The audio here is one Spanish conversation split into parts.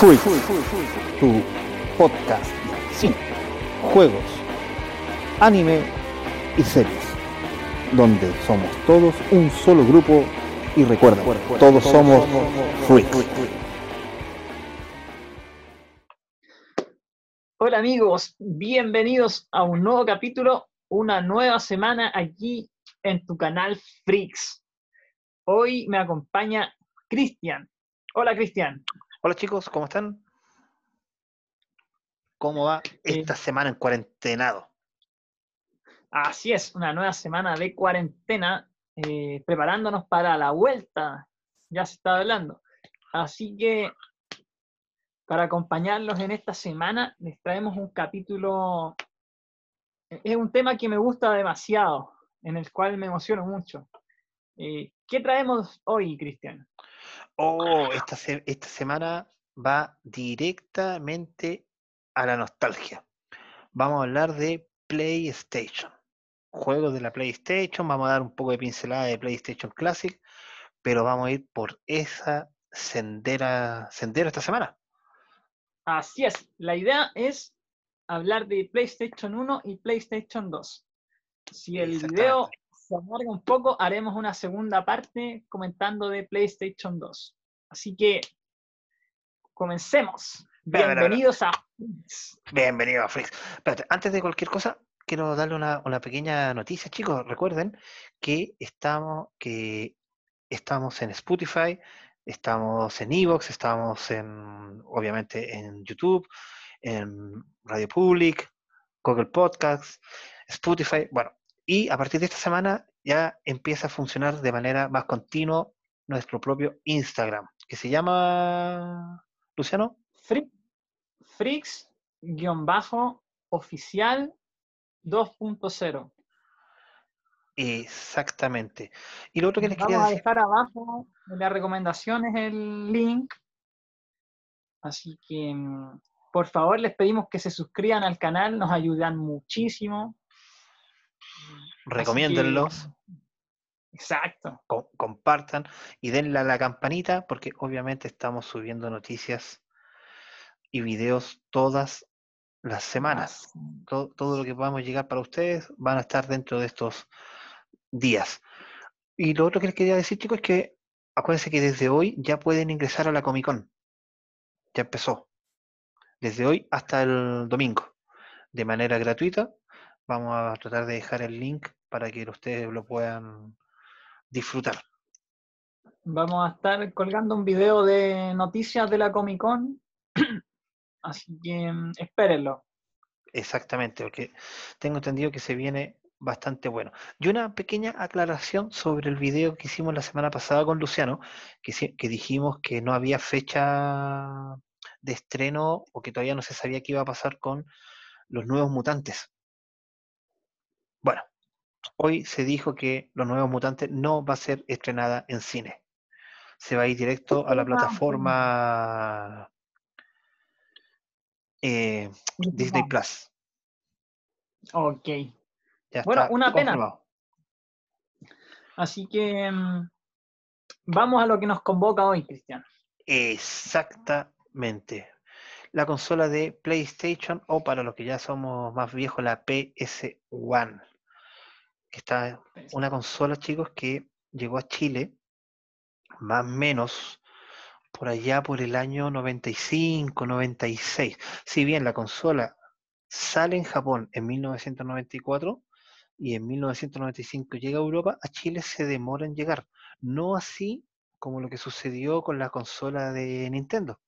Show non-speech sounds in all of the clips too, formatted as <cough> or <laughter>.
Freak, tu podcast de juegos, anime y series, donde somos todos un solo grupo y recuerda, todos somos Freaks. Hola amigos, bienvenidos a un nuevo capítulo, una nueva semana aquí en tu canal Freaks. Hoy me acompaña Cristian. Hola Cristian. Hola chicos, ¿cómo están? ¿Cómo va esta semana en cuarentenado? Así es, una nueva semana de cuarentena, eh, preparándonos para la vuelta, ya se está hablando. Así que para acompañarlos en esta semana les traemos un capítulo, es un tema que me gusta demasiado, en el cual me emociono mucho. Eh, ¿Qué traemos hoy, Cristian? Oh, esta, esta semana va directamente a la nostalgia. Vamos a hablar de PlayStation. Juegos de la PlayStation, vamos a dar un poco de pincelada de PlayStation Classic, pero vamos a ir por esa sendera, sendero esta semana. Así es, la idea es hablar de PlayStation 1 y PlayStation 2. Si el video se alarga un poco, haremos una segunda parte comentando de PlayStation 2. Así que comencemos. Bienvenidos a. Bienvenidos a Freaks. antes de cualquier cosa, quiero darle una, pequeña noticia, chicos. Recuerden que estamos, que estamos en Spotify, estamos en Evox, estamos en, obviamente, en YouTube, en Radio Public, Google Podcasts, Spotify. Bueno, y a partir de esta semana ya empieza a funcionar de manera más continua nuestro propio Instagram, que se llama, Luciano. Freaks-oficial 2.0. Exactamente. Y lo otro que les Vamos quería a dejar abajo en las recomendaciones el link. Así que, mm, por favor, les pedimos que se suscriban al canal, nos ayudan muchísimo. Recomiéndenlos. Exacto. compartan y denle a la campanita porque obviamente estamos subiendo noticias y videos todas las semanas. Todo, todo, lo que podamos llegar para ustedes van a estar dentro de estos días. Y lo otro que les quería decir, chicos, es que acuérdense que desde hoy ya pueden ingresar a la Comic Con. Ya empezó. Desde hoy hasta el domingo. De manera gratuita. Vamos a tratar de dejar el link para que ustedes lo puedan disfrutar. Vamos a estar colgando un video de noticias de la Comic Con, <clears throat> así que mm, espérenlo. Exactamente, porque tengo entendido que se viene bastante bueno. Y una pequeña aclaración sobre el video que hicimos la semana pasada con Luciano, que, que dijimos que no había fecha de estreno o que todavía no se sabía qué iba a pasar con los nuevos mutantes. Bueno, Hoy se dijo que Los Nuevos Mutantes no va a ser estrenada en cine. Se va a ir directo a la plataforma eh, Disney Plus. Ok. bueno, una pena. Así que mm, vamos a lo que nos convoca hoy, Cristian. Exactamente. La consola de PlayStation o para los que ya somos más viejos, la PS1 que está una consola, chicos, que llegó a Chile más o menos por allá por el año 95, 96. Si bien la consola sale en Japón en 1994 y en 1995 llega a Europa, a Chile se demora en llegar. No así como lo que sucedió con la consola de Nintendo,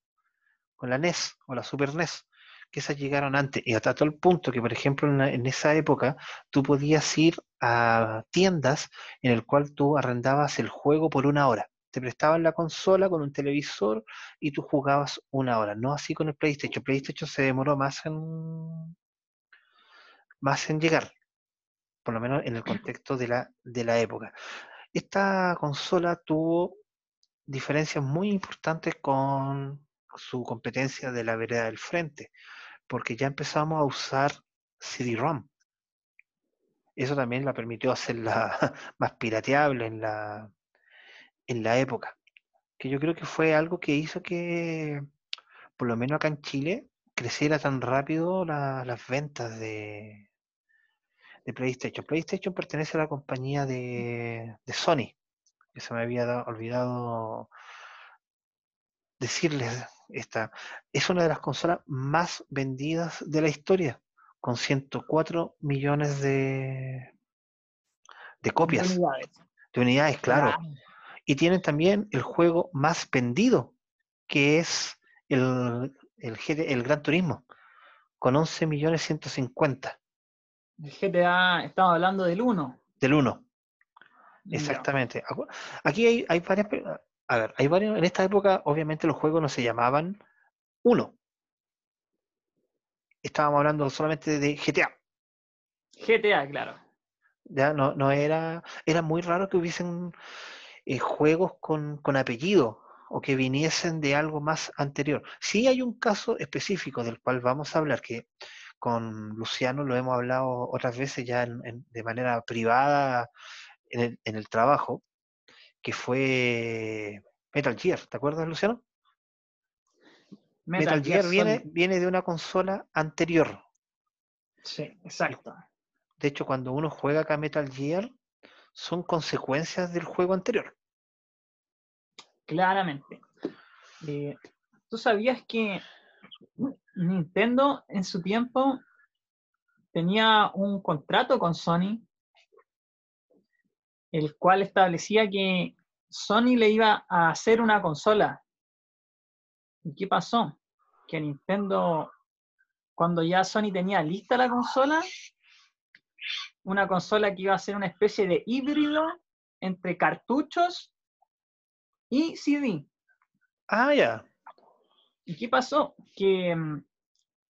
con la NES o la Super NES que esas llegaron antes y hasta tal punto que, por ejemplo, en, esa época tú podías ir a tiendas en el cual tú arrendabas el juego por una hora. Te prestaban la consola con un televisor y tú jugabas una hora. No así con el PlayStation. PlayStation se demoró más en más en llegar, por lo menos en el contexto de la, de la época. Esta consola tuvo diferencias muy importantes con su competencia de la vereda del frente porque ya empezamos a usar CD-ROM. Eso también la permitió hacerla <laughs> más pirateable en la, en la época. Que yo creo que fue algo que hizo que por lo menos acá en Chile, creciera tan rápido la- las ventas de, de PlayStation. PlayStation pertenece a la compañía de, de Sony, que se me había dado- olvidado decirles esta. Es una de las consolas más vendidas de la historia, con 104 millones de, de copias, De unidades. de unidades, claro. Y tienen también el juego más vendido, que es el, el, el Gran Turismo, con 11 millones 150 El GTA, estamos hablando del 1. del 1. Ya. Exactamente. Aquí hay, hay varias. A ver, hay varios. En esta época, obviamente, los juegos no se llamaban 1. Estábamos hablando solamente de GTA. GTA, claro. Ya no, no era. Era muy raro que hubiesen eh, juegos con, con apellido o que viniesen de algo más anterior. Sí hay un caso específico del cual vamos a hablar, que con Luciano lo hemos hablado otras veces ya en- en- de manera privada en el, en el trabajo, que fue Metal Gear. ¿Te acuerdas, Luciano? Metal, Gear, viene, Solid. viene de una consola anterior. Sí, exacto. De hecho, cuando uno juega acá Metal Gear, son consecuencias del juego anterior. Claramente. Eh, ¿Tú sabías que Nintendo en su tiempo tenía un contrato con Sony, el cual establecía que Sony le iba a hacer una consola? ¿Y qué pasó? Que Nintendo, cuando ya Sony tenía lista la consola, una consola que iba a ser una especie de híbrido entre cartuchos y CD. Ah, ya. ¿Y qué pasó? Que mm,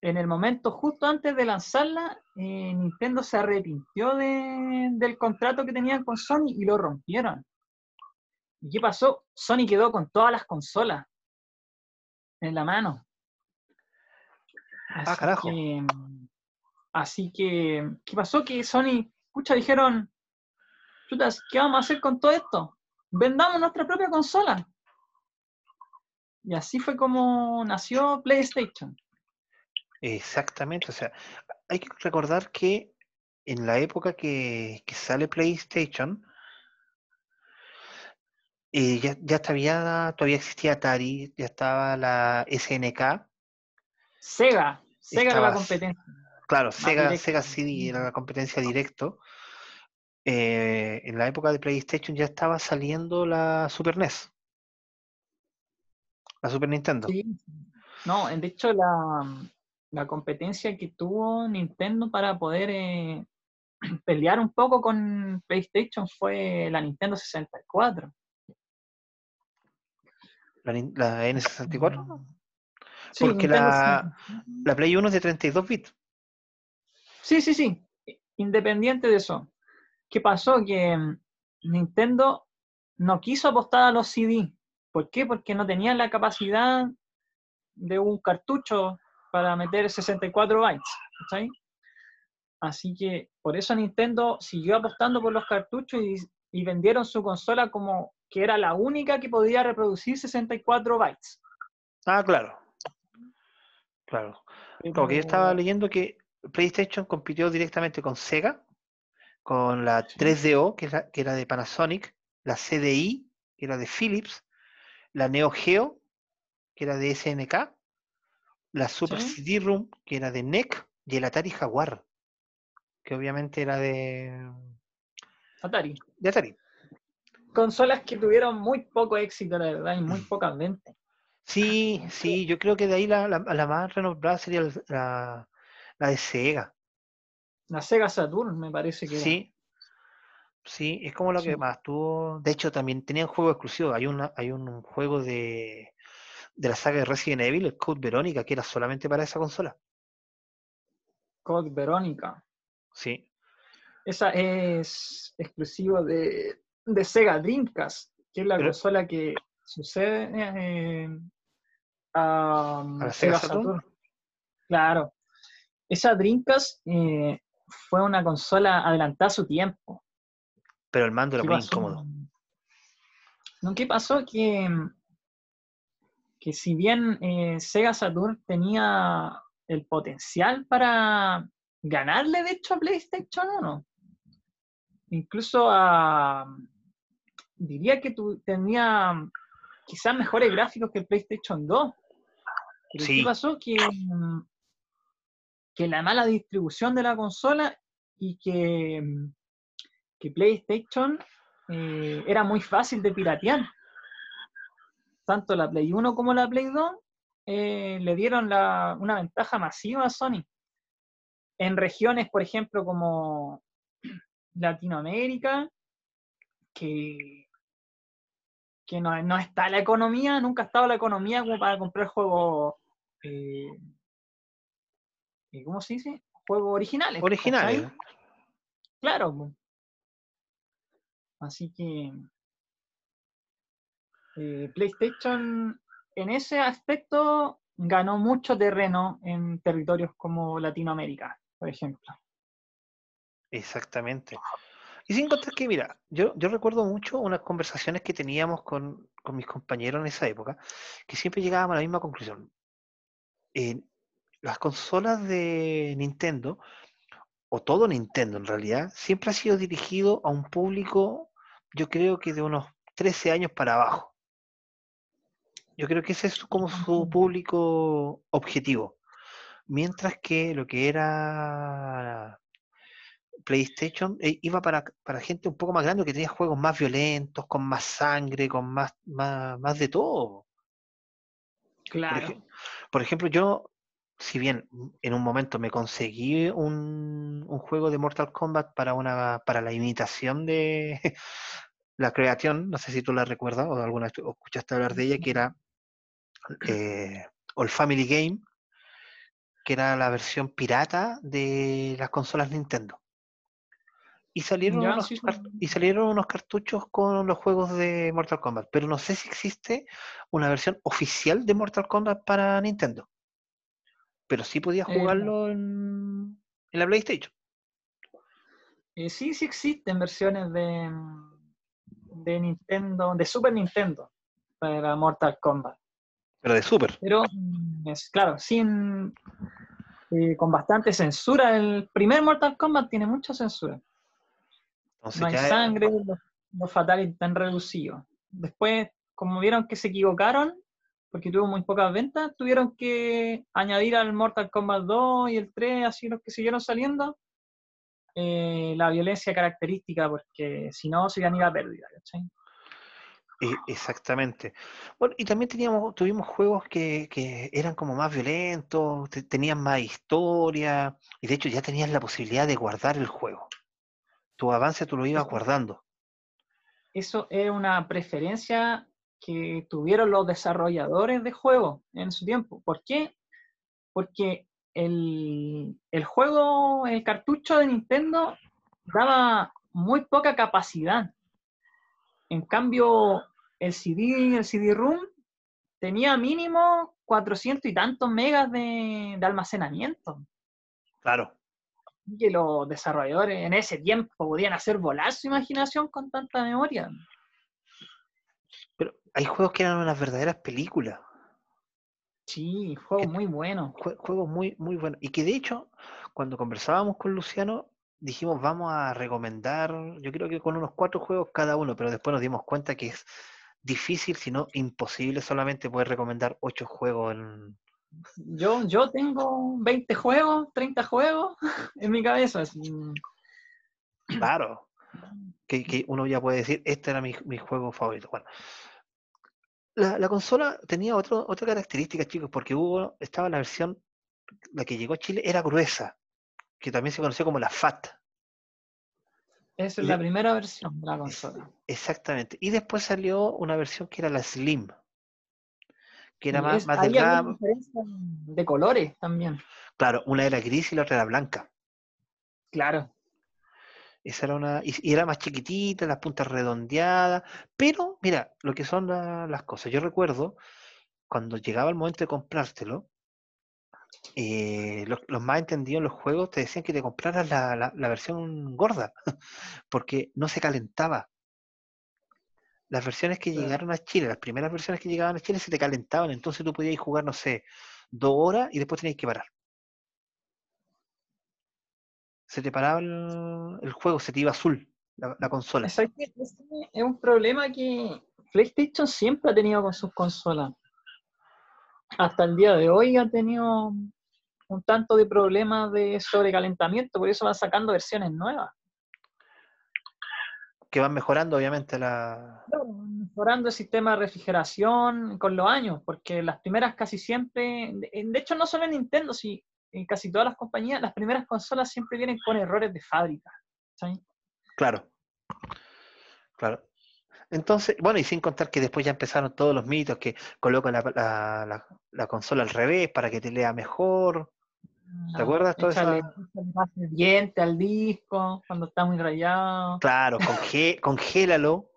en el momento justo antes de lanzarla, eh, Nintendo se arrepintió de- del contrato que tenían con Sony y lo rompieron. ¿Y qué pasó? Sony quedó con todas las consolas en la mano. Así carajo. que, así que, ¿qué pasó? Que Sony, escucha, dijeron, chutas, ¿qué vamos a hacer con todo esto? Vendamos nuestra propia consola. Y así fue como nació PlayStation. Exactamente. O sea, hay que recordar que en la época que, que sale PlayStation, eh, ya, ya estaba- todavía existía Atari, ya estaba la SNK. Sega, Sega era la competencia. Claro, Sega, directo. Sega CD era la competencia directo. Eh, en la época de PlayStation ya estaba saliendo la Super NES, la Super Nintendo. Sí. No, de hecho la, la competencia que tuvo Nintendo para poder eh, <clears throat> pelear un poco con PlayStation fue la Nintendo 64. La, la N64. Sí, Porque Nintendo la- 64. La Play 1 es de 32 bits. Sí, sí, sí. Independiente de eso. ¿Qué pasó? Que mm, Nintendo no quiso apostar a los CD. ¿Por qué? Porque no tenían la capacidad de un cartucho para meter 64 bytes. ¿cachai? Así que por eso Nintendo siguió apostando por los cartuchos y, y vendieron su consola como que era la única que podía reproducir 64 bytes. Ah, claro. Claro. Porque yo estaba leyendo que PlayStation compitió directamente con Sega, con la 3DO, que, es la- que era de Panasonic, la CDI, que era de Philips, la Neo Geo, que era de SNK, la Super Sí. CD-ROOM, que era de NEC, y el Atari Jaguar, que obviamente era de, Atari. de Atari. Consolas que tuvieron muy poco éxito, la verdad, y muy pocas ventas. Sí, sí, yo creo que de ahí la, la- la más renombrada sería la, la de Sega. La Sega Saturn me parece que era. Sí, sí, es como lo que Sí. más tuvo. De hecho, también tenían juegos exclusivos. Hay una, hay un juego de, de la saga de Resident Evil, el Code Verónica, que era solamente para esa consola. Code Verónica. Sí, Esa es exclusivo de, de Sega Dreamcast, que es la Pero- consola que sucede eh, a, ¿A la Sega Saturn? Saturn. Claro. Esa Dreamcast eh, fue una consola adelantada a su tiempo. pero el mando era ¿Qué muy pasó? incómodo. No, ¿qué pasó? Que, que si bien eh, Sega Saturn tenía el potencial para ganarle, de hecho, a PlayStation 1, incluso a, diría que tu, tenía quizás mejores gráficos que el PlayStation 2. Pero ¿qué pasó? Que, que la mala distribución de la consola y que, que PlayStation eh, era muy fácil de piratear. Tanto la Play 1 como la Play 2 eh, le dieron una ventaja masiva a Sony. En regiones, por ejemplo, como Latinoamérica, que, que no, está la economía, nunca ha estado la economía como para comprar juegos, eh, ¿cómo se dice? Juegos originales. Originales. Claro. Así que eh, PlayStation en ese aspecto ganó mucho terreno en territorios como Latinoamérica, por ejemplo. Exactamente. Y sin contar que, mira, yo, yo recuerdo mucho unas conversaciones que teníamos con, mis compañeros en esa época, que siempre llegábamos a la misma conclusión. las consolas de Nintendo, o todo Nintendo en realidad, siempre ha sido dirigido a un público, yo creo que de unos 13 años para abajo. Yo creo que ese es como su público objetivo. Mientras que lo que era PlayStation eh, iba para, gente un poco más grande que tenía juegos más violentos, con más sangre, con más, más, de todo. Claro. Por, ejemplo, yo, si bien en un momento me conseguí un, un, juego de Mortal Kombat para una para la imitación de la creación, no sé si tú la recuerdas o alguna vez escuchaste hablar de ella, que era eh, All Family Game, que era la versión pirata de las consolas Nintendo. Y salieron, unos, y salieron unos cartuchos con los juegos de Mortal Kombat, pero no sé si existe una versión oficial de Mortal Kombat para Nintendo. Pero sí podía eh, jugarlo en, la PlayStation. Eh, sí, sí existen versiones de, de Nintendo, de Super Nintendo para Mortal Kombat. Pero de Super. Pero, es, claro, sin eh, con bastante censura. El primer Mortal Kombat tiene mucha censura no hay sangre, los, fatales están reducidos. Después, como vieron que se equivocaron, porque tuvo muy pocas ventas, tuvieron que añadir al Mortal Kombat 2 y el 3, así los que siguieron saliendo, eh, la violencia característica, porque si no se iban a pérdida, e, Exactamente. Bueno, y también teníamos, tuvimos juegos que, que, eran como más violentos, tenían más historia, y de hecho ya tenías la posibilidad de guardar el juego tu avance tú lo ibas guardando. Eso es una preferencia que tuvieron los desarrolladores de juegos en su tiempo. ¿Por qué? Porque el, juego, el cartucho de Nintendo daba muy poca capacidad. En cambio, el CD, el CD-ROOM tenía mínimo 400 y tantos megas de, de almacenamiento. Claro que los desarrolladores en ese tiempo podían hacer volar su imaginación con tanta memoria. Pero hay juegos que eran unas verdaderas películas. Sí, juegos muy buenos. Juegos muy, muy buenos. Y que de hecho, cuando conversábamos con Luciano, dijimos vamos a recomendar, yo creo que con unos cuatro juegos cada uno, pero después nos dimos cuenta que es difícil, si no imposible, solamente poder recomendar ocho juegos en, yo, yo tengo 20 juegos, 30 juegos <laughs> en mi cabeza. Claro. Que, uno ya puede decir, este era mi, juego favorito. Bueno, la, consola tenía otro, otra característica, chicos, porque hubo, estaba la versión, la que llegó a Chile era gruesa, que también se conoció como la FAT. Esa es la primera versión de la consola. Exactamente. Y después salió una versión que era la Slim que era más, más delgada. de colores también. Claro, una era gris y la otra era blanca. Claro. Esa era una. Y, era más chiquitita, las puntas redondeadas. Pero, mira, lo que son las cosas. Yo recuerdo cuando llegaba el momento de comprártelo, eh, los, más entendidos en los juegos te decían que te compraras la versión gorda, <laughs> porque no se calentaba las versiones que Claro. llegaron a Chile, las primeras versiones que llegaban a Chile se te calentaban, entonces tú podías jugar, no sé, dos horas y después tenías que parar. Se te paraba el, el juego, se te iba azul la, la consola. Ese Es un problema que PlayStation siempre ha tenido con sus consolas. Hasta el día de hoy ha tenido un tanto de problemas de sobrecalentamiento, por eso van sacando versiones nuevas. Que van mejorando, obviamente, la. Mejorando el sistema de refrigeración con los años, porque las primeras casi siempre, de de hecho no solo en Nintendo, sí, en casi todas las compañías, las primeras consolas siempre vienen con errores de fábrica. ¿sí? Claro. Claro. Entonces, bueno, y sin contar que después ya empezaron todos los mitos que colocan la, la- la- la consola al revés para que te lea mejor. ¿Te acuerdas esa- échale más de diente al disco cuando está muy rayado. Claro, conge- <laughs> congélalo.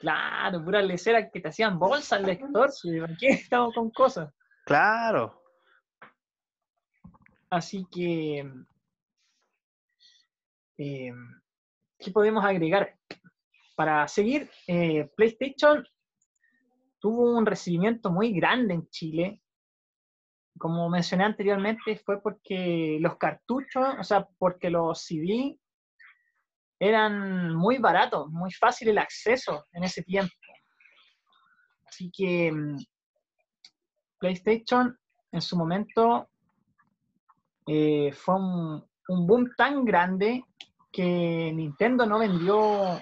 Claro, puras leceras que te hacían bolsa al lector. ¿Para qué <laughs> estamos con cosas? Claro. Así que, eh, ¿qué podemos agregar? Para seguir, eh, PlayStation tuvo un recibimiento muy grande en Chile. Como mencioné anteriormente, fue porque los cartuchos, o sea, porque los CD eran muy baratos, muy fácil el acceso en ese tiempo. Así que mm, PlayStation en su momento eh, fue un, boom tan grande que Nintendo no vendió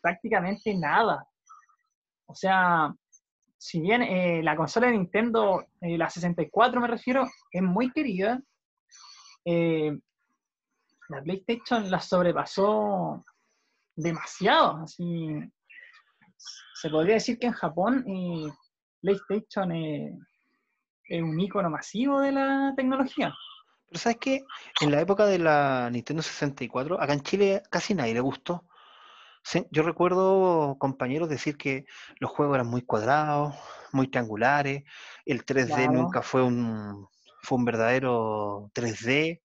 prácticamente nada. O sea, si bien eh, la consola de Nintendo, eh, la 64 me refiero, es muy querida, la PlayStation la sobrepasó demasiado. Así, se podría decir que en Japón PlayStation es un icono masivo de la tecnología. Pero ¿sabes qué? En la época de la Nintendo 64, acá en Chile casi nadie le gustó. Yo recuerdo compañeros decir que los juegos eran muy cuadrados, muy triangulares, el 3D Claro. nunca fue un, fue un verdadero 3D,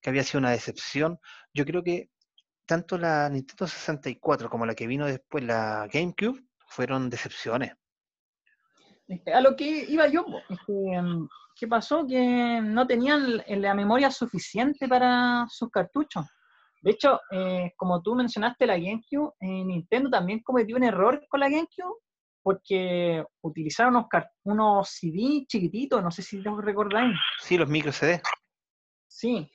que había sido una decepción. Yo creo que tanto la Nintendo 64 como la que vino después, la GameCube, fueron decepciones. Este, A lo que iba yo, que, mm, ¿qué pasó? Que no tenían l- la memoria suficiente para sus cartuchos. De hecho, eh, como tú mencionaste la GameCube, eh, Nintendo también cometió un error con la GameCube porque utilizaron unos, unos CD chiquititos, no sé si los recordáis. Sí, los micro CD. Sí,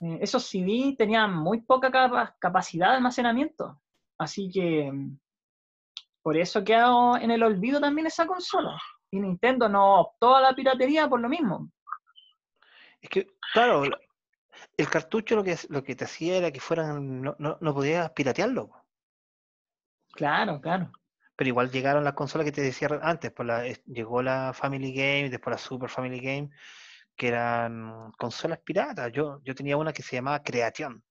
eh, esos CD tenían muy poca capa- capacidad de almacenamiento. Así que mm, por eso quedó en el olvido también esa consola. Y Nintendo no optó a la piratería por lo mismo. Es que, claro, la- el cartucho lo que, lo que te hacía era que fueran, no, no, no podías piratearlo. Claro, claro. Pero igual llegaron las consolas que te decía antes, pues la, llegó la Family Game, después la Super Family Game, que eran consolas piratas. Yo, yo tenía una que se llamaba Creation,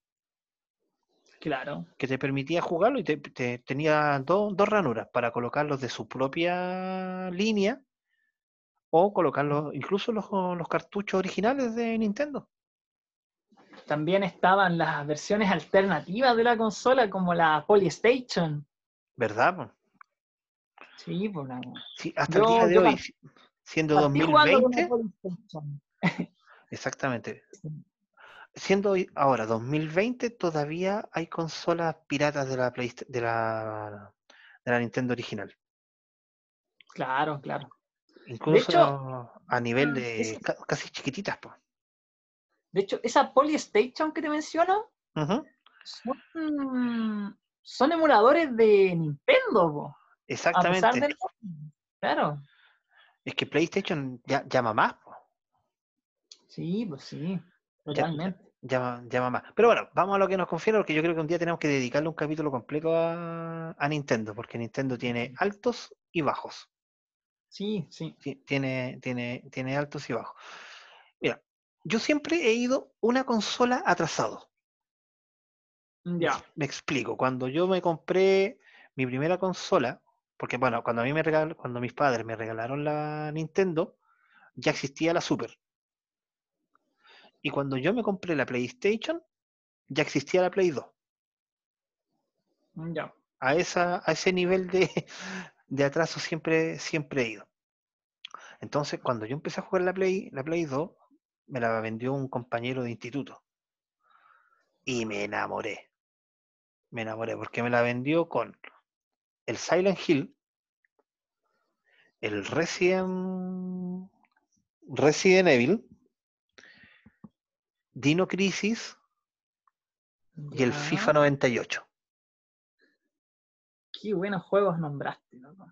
Claro. que te permitía jugarlo y te, te- tenía do- dos ranuras para colocarlos de su propia línea o colocarlos, incluso los, los cartuchos originales de Nintendo. También estaban las versiones alternativas de la consola, como la Polystation. ¿Verdad? po? Sí, pues la- Sí, hasta el día de hoy, siendo partí jugando con la 2020, Polystation. <laughs> exactamente. Siendo hoy- ahora 2020, todavía hay consolas piratas de la, Playsta- de la, de la Nintendo original. Claro, claro. Incluso a nivel ah, de casi chiquititas. po. De hecho, esa Polystation que te menciono Ujú, son, son emuladores de Nintendo, po, a pesar Exactamente. del Claro, Es que PlayStation ya, llama más. po, sí, pues sí, totalmente. Llama, llama más. Pero bueno, vamos a lo que nos confiere, porque yo creo que un día tenemos que dedicarle un capítulo completo a, a Nintendo, porque Nintendo tiene altos y bajos. Sí, sí. Ti- Tiene, tiene, tiene altos y bajos. Mira, yo siempre he ido una consola atrasado. Me Ya, Me explico. Cuando yo me compré mi primera consola, porque bueno, cuando a mí me regal, cuando mis padres me regalaron la Nintendo, ya existía la Super. Y cuando yo me compré la PlayStation, ya existía la Play 2. ya. a, esa, a ese nivel de, <laughs> de atraso siempre, siempre he ido. Entonces, cuando yo empecé a jugar la Play, la Play 2, me la vendió un compañero de instituto. Y me enamoré. Me enamoré porque me la vendió con el Silent Hill, el Resident, Resident Evil, Dino Crisis y el. FIFA 98. Qué buenos juegos nombraste, loco.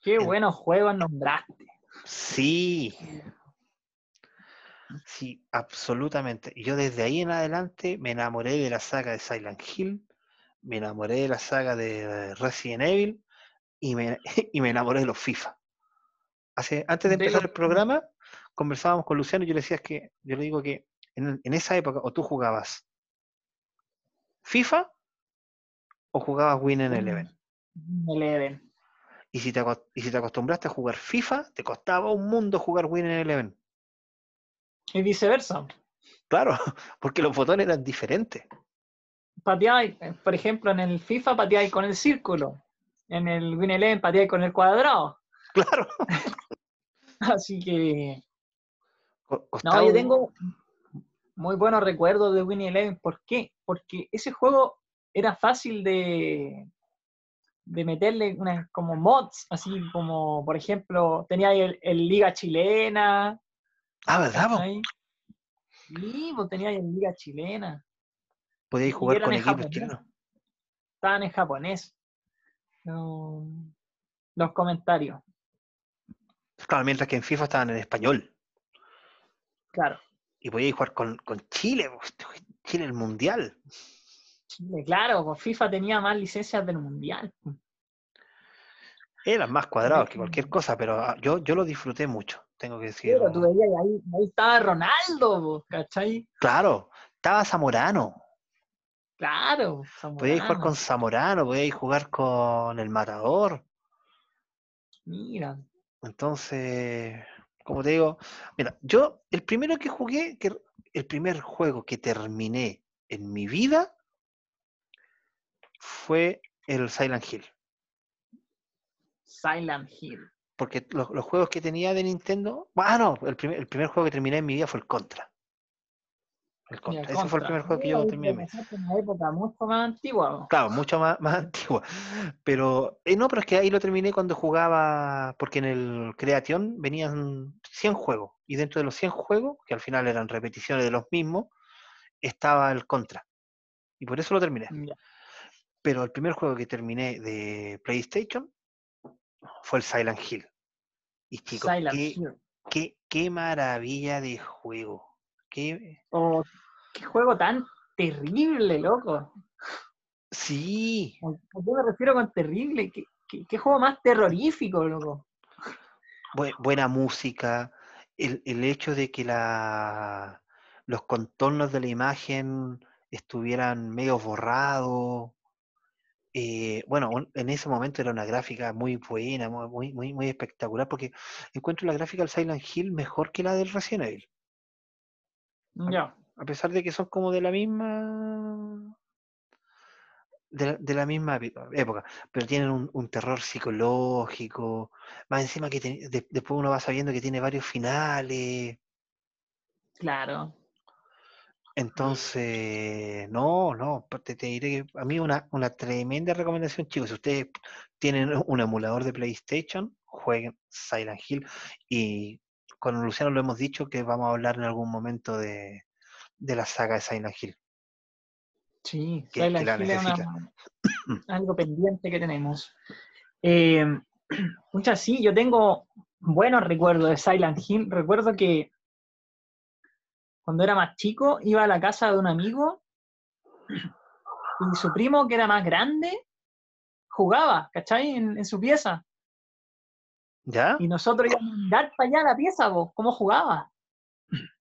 Qué En- buenos juegos nombraste. Sí, sí, absolutamente. Yo desde ahí en adelante me enamoré de la saga de Silent Hill, me enamoré de la saga de Resident Evil y me, <laughs> y me enamoré de los FIFA. Hace, antes de empezar el programa, conversábamos con Luciano y yo le decía que, yo le digo que en, en esa época o tú jugabas FIFA o jugabas Win en Eleven. Eleven. Y si, te, y si te acostumbraste a jugar FIFA, te costaba un mundo jugar Win en Eleven. Y viceversa. Claro, <laughs> porque los botones eran diferentes. Pateáis, por ejemplo, en el FIFA pateáis con el círculo. En el Win Eleven pateáis con el cuadrado. Claro. <laughs> Así que. Co- No, costaba yo tengo muy buenos recuerdos de Winnie Eleven. ¿Por qué? Porque ese juego era fácil de, de meterle unas como mods, así como, por ejemplo, tenía el, el Liga Chilena. Ah, ¿verdad? Sí, pues tenía el Liga Chilena. Podíais jugar con equipos japonés. chilenos. Estaban en japonés. No, los comentarios, Claro, mientras que en FIFA estaban en español. claro. Y podíais jugar con, con Chile, po, Chile el mundial. Chile, claro, pues FIFA tenía más licencias del mundial. pues. Eran más cuadrados que cualquier cosa, pero ah, yo, yo lo disfruté mucho, tengo que decir. Pero tú veías ahí, ahí estaba Ronaldo, pues, ¿cachai? Claro, estaba Zamorano. Claro, Podíais jugar Zamorano. con Zamorano, podíais jugar con el Matador. Mira, Entonces, como te digo, mira, yo el primero que jugué, que, el primer juego que terminé en mi vida fue el Silent Hill. Silent Hill. Porque los, los juegos que tenía de Nintendo, ah, no, el primer, el primer juego que terminé en mi vida fue el Contra. El Contra. Ese fue el primer juego que yo terminé en mi vida. pasaste una época mucho más antigua. Claro, mucho más, más antigua. Pero, eh, no, pero es que ahí lo terminé cuando jugaba, porque en el Creation venían 100 juegos, y dentro de los 100 juegos, que al final eran repeticiones de los mismos, estaba el Contra. Y por eso lo terminé. Ya. Pero el primer juego que terminé de PlayStation fue el Silent Hill. Y chicos, Silent qué, Hill. qué, qué maravilla de juego. Qué, Oh, qué juego tan terrible, loco. sí, ¿A qué me refiero con terrible? ¿Qué, qué- qué juego más terrorífico, loco? bue- buena música, el, el hecho de que la, los contornos de la imagen estuvieran medio borrados. Eh, bueno, un- en ese momento era una gráfica muy buena, mu- muy, muy, muy espectacular, porque encuentro la gráfica del Silent Hill mejor que la del Resident Evil, Ya. a pesar de que son como de la misma de la, de la misma época, pero tienen un, un terror psicológico, más encima que te- de- después uno va sabiendo que tiene varios finales. Claro. Entonces, no, no, te, te diré que a mí una, una tremenda recomendación, chicos, si ustedes tienen <laughs> un emulador de PlayStation, jueguen Silent Hill y con Luciano lo hemos dicho que vamos a hablar en algún momento de, de la saga de Silent Hill. Sí, Que- que Silent la Hill es una- <clears throat> algo pendiente que tenemos. Eh, <clears throat> muchas sí, yo tengo buenos recuerdos de Silent Hill. Recuerdo que cuando era más chico iba a la casa de un amigo y su primo, que era más grande, jugaba, ¿cachai? En, en su pieza. ¿Ya? Y nosotros íbamos a mirar para allá la pieza, vos, cómo jugaba. <laughs>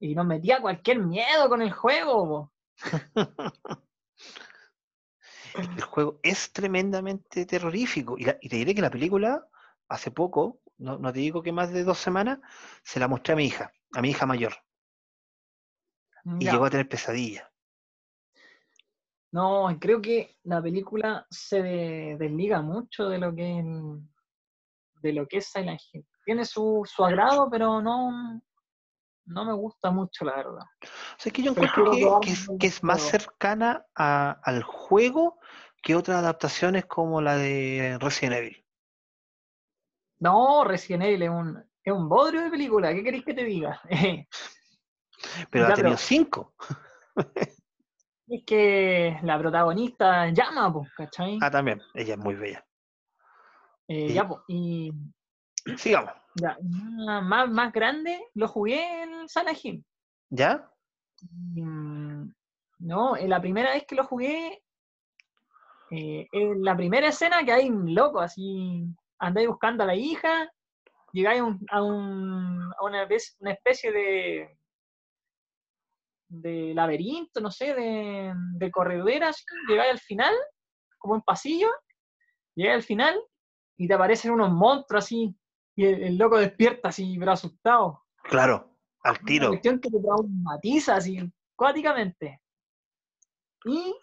Y nos metía cualquier miedo con el juego, vos. <laughs> El juego es tremendamente terrorífico. Y, la- y te diré que la película, hace poco, no, no te digo que más de dos semanas, se la mostré a mi hija, a mi hija mayor. Y Ya. llegó a tener pesadillas. No, creo que la película se de- desliga mucho de lo que de lo que es Silent Hill. Tiene su, su agrado, pero no, no me gusta mucho, la verdad. O sea, es que yo encuentro que, es, que más cercana a- al juego que otras adaptaciones como la de Resident Evil. No, Resident Evil es un, es un bodrio de película, ¿qué queréis que te diga? <laughs> Pero Ya, ha tenido pero- cinco. <laughs> es que la protagonista llama, pues, ¿cachai? Ah, también. Ella es muy bella. Eh, y- ya, pues, y Sigamos. ya, más, más, grande lo jugué en Hill. ¿Ya? Mm, No, en la primera vez que lo jugué, eh, en la primera escena que hay un loco, así, andáis buscando a la hija, llegáis a, un- a un- a una, vez, una especie de, de laberinto, no sé, de, de corredera, así, llegáis al final, como un pasillo, llegáis al final y te aparecen unos monstruos así, y el, el loco despierta así, pero asustado. Claro. Al Una tiro. cuestión que te traumatiza así, cuáticamente. ¿Y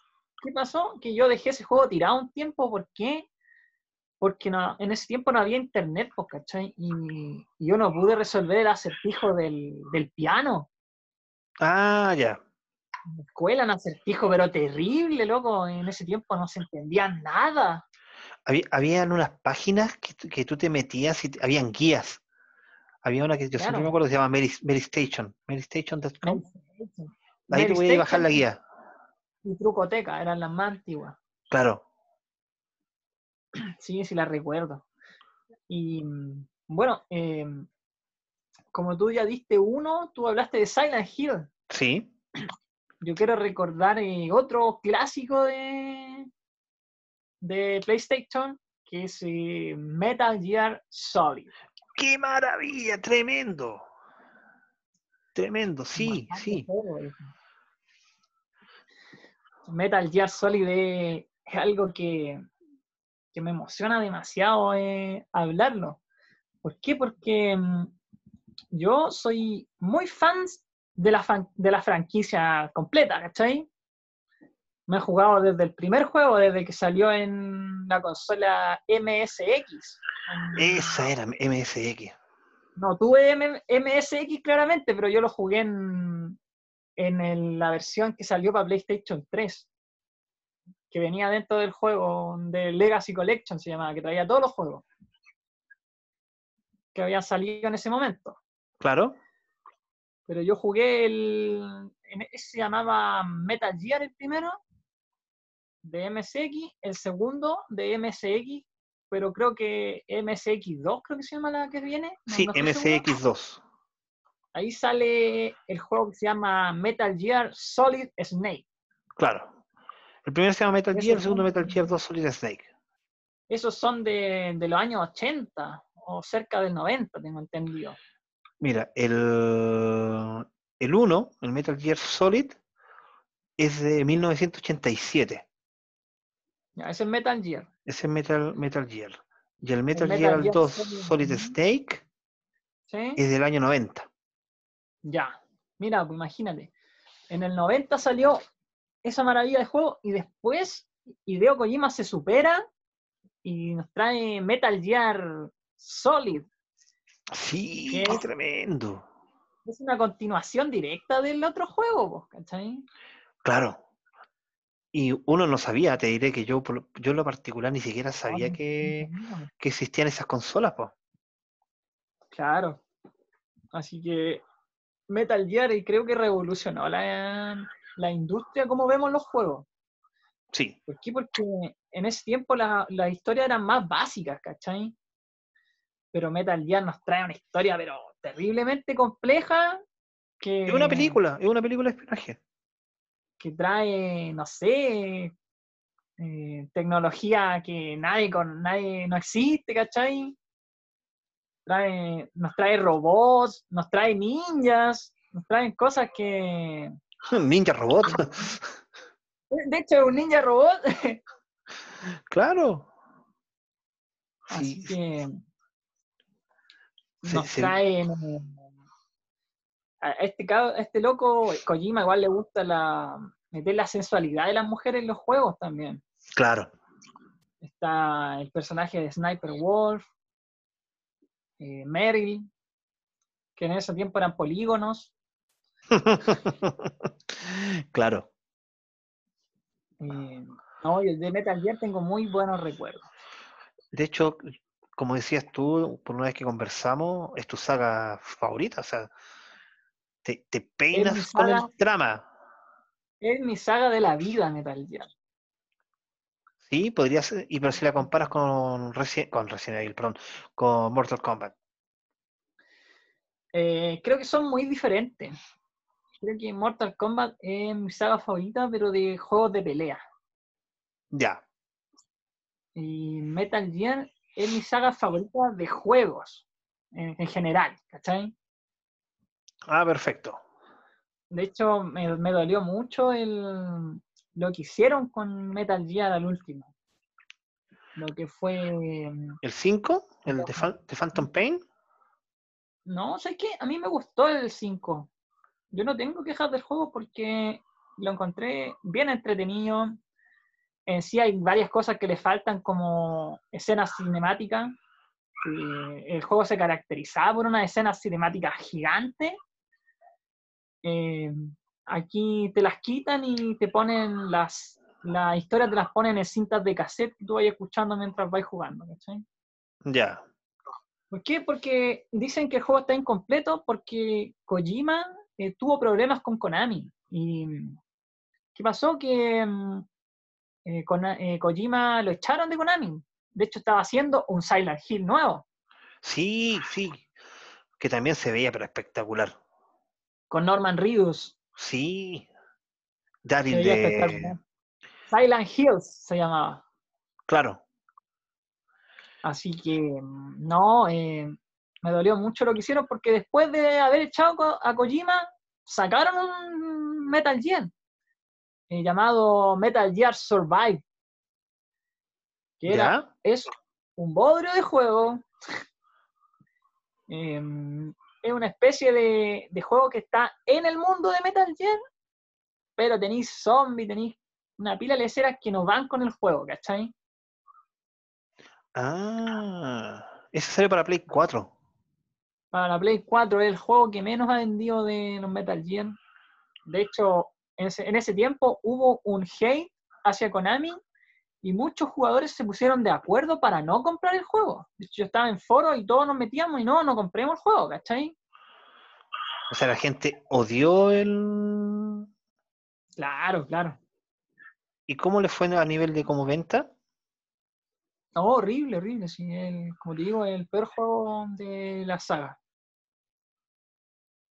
qué pasó? Que yo dejé ese juego tirado un tiempo, ¿por qué? Porque no, en ese tiempo no había internet, pues, ¿cachai? Y, y yo no pude resolver el acertijo del, del piano. Ah, ya. En la escuela, un acertijo, pero terrible, loco. En ese tiempo no se entendía nada. Había, habían unas páginas que, tú- que tú te metías y te- habían guías. Había una que yo siempre Claro. me acuerdo que se llama Mary, Mary Station. MaryStation.com. Ahí te Mary voy a bajar la guía. Y Trucoteca, eran las más antiguas. Claro. Sí, sí la recuerdo. Y mm, bueno, eh, como tú ya diste uno, tú hablaste de Silent Hill. Sí. Yo quiero recordar eh, otro clásico de, de PlayStation, que es eh, Metal Gear Solid. ¡Qué maravilla! Tremendo. Tremendo, sí, Bastante sí. ese. Metal Gear Solid es, algo que, que me emociona demasiado eh, hablarlo. ¿Por qué? Porque mm, yo soy muy fan de la, fan- de la franquicia completa, ¿cachai? Me he jugado desde el primer juego, desde que salió en la consola MSX. Esa era MSX. no tuve M- MSX claramente, pero yo lo jugué en, en el- la versión que salió para PlayStation 3, que venía dentro del juego de Legacy Collection, se llamaba, que traía todos los juegos que habían salido en ese momento. Claro. Pero yo jugué el. ese se llamaba Metal Gear el primero, de MSX, el segundo de MSX, pero creo que MSX2, creo que se llama la que viene. no- Sí, no estoy seguro. MSX2. Ahí sale el juego que se llama Metal Gear Solid Snake. Claro. El primero se llama Metal Gear, el segundo Metal Gear 2 Solid Snake. Esos son de, de los años 80 o cerca del 90, tengo entendido. Mira, el, el 1, el Metal Gear Solid, es de 1987. Ya, ese es Metal Gear. Ese es Metal, Metal Gear. Y el Metal, Metal Gear Gear 2 Solid. Snake ¿Sí? es del año 90. Ya. Mira, pues imagínate. En el 90 salió esa maravilla de juego y después Hideo Kojima se supera y nos trae Metal Gear Solid. Sí, ¿Qué es? tremendo. Es una continuación directa del otro juego, ¿cachai? Claro. Y uno no sabía, te diré que yo, yo en lo particular ni siquiera sabía que, que existían esas consolas, pues. Claro. Así que Metal Gear y creo que revolucionó la, la industria como vemos los juegos. Sí, ¿Por qué? Porque en ese tiempo la- las historias eran más básicas, ¿cachai? Pero Metal Gear nos trae una historia, pero terriblemente compleja, que, es una película, es una película de espionaje. que trae, no sé, eh, tecnología que nadie con nadie no existe, ¿cachai? Trae, nos trae robots, nos trae ninjas, nos traen cosas que. <laughs> Ninja Robot, De hecho, un ninja robot. <laughs> claro. Así Sí, que nos traen a este, a este loco, Kojima igual le gusta la, meter la sensualidad de las mujeres en los juegos también. Claro. Está el personaje de Sniper Wolf, eh, Meryl, que en ese tiempo eran polígonos. <laughs> claro. Eh, no, y el de Metal Gear tengo muy buenos recuerdos. De hecho, como decías tú, por una vez que conversamos, es tu saga favorita, o sea, te, te peinas con el trama. Es mi saga de la vida, Metal Gear. Sí, podría ser, y pero si la comparas con Resident, con Resident Evil, perdón, con Mortal Kombat. Eh, creo que son muy diferentes. Creo que Mortal Kombat es mi saga favorita, pero de juegos de pelea. Ya. Y Metal Gear es mi saga favorita de juegos, en, general, ¿cachai? Ah, perfecto. De hecho, me, dolió mucho el, lo que hicieron con Metal Gear al último. Lo que fue... ¿El 5? ¿El de, Phantom Pain? No, sé qué, a mí me gustó el 5. Yo no tengo quejas del juego porque lo encontré bien entretenido. En sí hay varias cosas que le faltan como escenas cinemáticas. el juego se caracterizaba por una escena cinemática gigante. Eh, aquí te las quitan y te ponen las, las historias te las ponen en cintas de cassette que tú vayas escuchando mientras vais jugando, Ya. ¿Por qué? Porque dicen que el juego está incompleto porque Kojima eh, tuvo problemas con Konami. ¿Y qué pasó? Que mm, eh, eh, Kojima lo echaron de Konami. De hecho, estaba haciendo un Silent Hill nuevo. Sí, sí. Que también se veía, pero espectacular. Con Norman Reedus. Sí. Daryl de... Silent Hills se llamaba. Claro. Así que, no, eh, me dolió mucho lo que hicieron porque después de haber echado a Kojima, sacaron un Metal Gear eh, llamado Metal Gear Survive. Que era, es un bodrio de juego. <laughs> Em, es una especie de, de, juego que está en el mundo de Metal Gear, pero tenéis zombies, tenéis una pila de leceras que no van con el juego, ¿cachai? Ah, ese sale para Play 4. Para la Play 4 es el juego que menos ha vendido de los Metal Gear. De hecho, en ese, tiempo hubo un hate hacia Konami y muchos jugadores se pusieron de acuerdo para no comprar el juego. Yo estaba en foro y todos nos metíamos y no, no compremos el juego, ¿cachai? O sea, la gente odió el... Claro, claro. ¿Y cómo le fue a nivel de como venta? No, horrible, horrible. Sí, como te digo, el peor juego de la saga.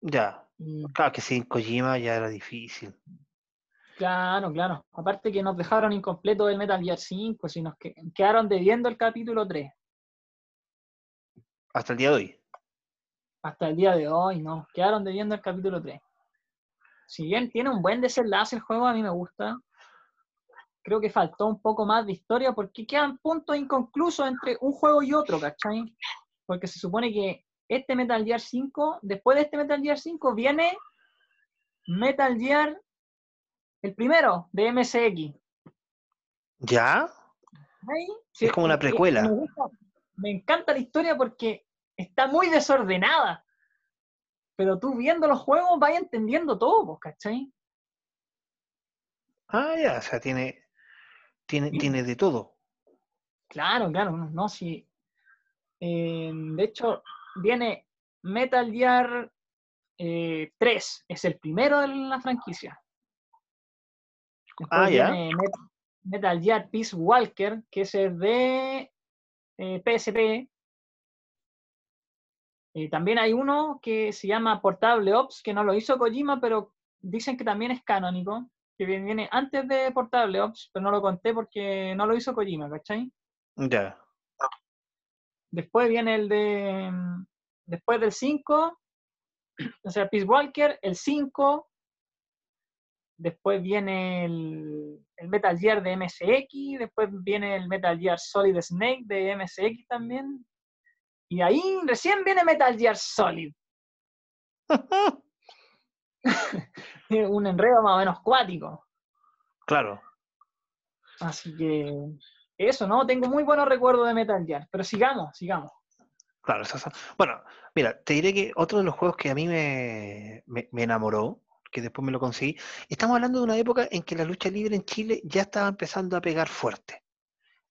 Ya. Claro que sin Kojima ya era difícil. Claro, claro. Aparte que nos dejaron incompleto el Metal Gear 5, si nos quedaron debiendo el capítulo 3. Hasta el día de hoy. Hasta el día de hoy, no. Quedaron debiendo el capítulo 3. Si bien tiene un buen desenlace el juego, a mí me gusta creo que faltó un poco más de historia porque quedan puntos inconclusos entre un juego y otro, ¿cachai? Porque se supone que este Metal Gear 5, después de este Metal Gear 5 viene Metal Gear, el primero, de MSX. ¿Ya? es como una eh, precuela. Me, me, encanta la historia porque está muy desordenada. Pero tú viendo los juegos vas entendiendo todo, ¿cachai? Ah, ya, o sea, tiene, tiene, de todo. Claro, claro, no, sí. Eh, de hecho, viene Metal Gear 3, eh, es el primero de la franquicia. ah, ya. Metal, Gear Peace Walker, que es el de PSP. Eh, también hay uno que se llama Portable Ops, que no lo hizo Kojima, pero dicen que también es canónico que viene antes de Portable Ops, pero no lo conté porque no lo hizo Kojima, ¿cachai? Ya. Después viene el de. Después del 5, <clears throat> o sea, Peace Walker, el 5. Después viene el, el, Metal Gear de MSX. Después viene el Metal Gear Solid Snake de MSX también. Y ahí recién viene Metal Gear Solid. <laughs> un enredo más o menos cuático. Claro. Así que eso, ¿no? Tengo muy buenos recuerdos de Metal Gear, pero sigamos, sigamos. Claro, esas son- Bueno, mira, te diré que otro de los juegos que a mí me, me- me enamoró, que después me lo conseguí, estamos hablando de una época en que la lucha libre en Chile ya estaba empezando a pegar fuerte.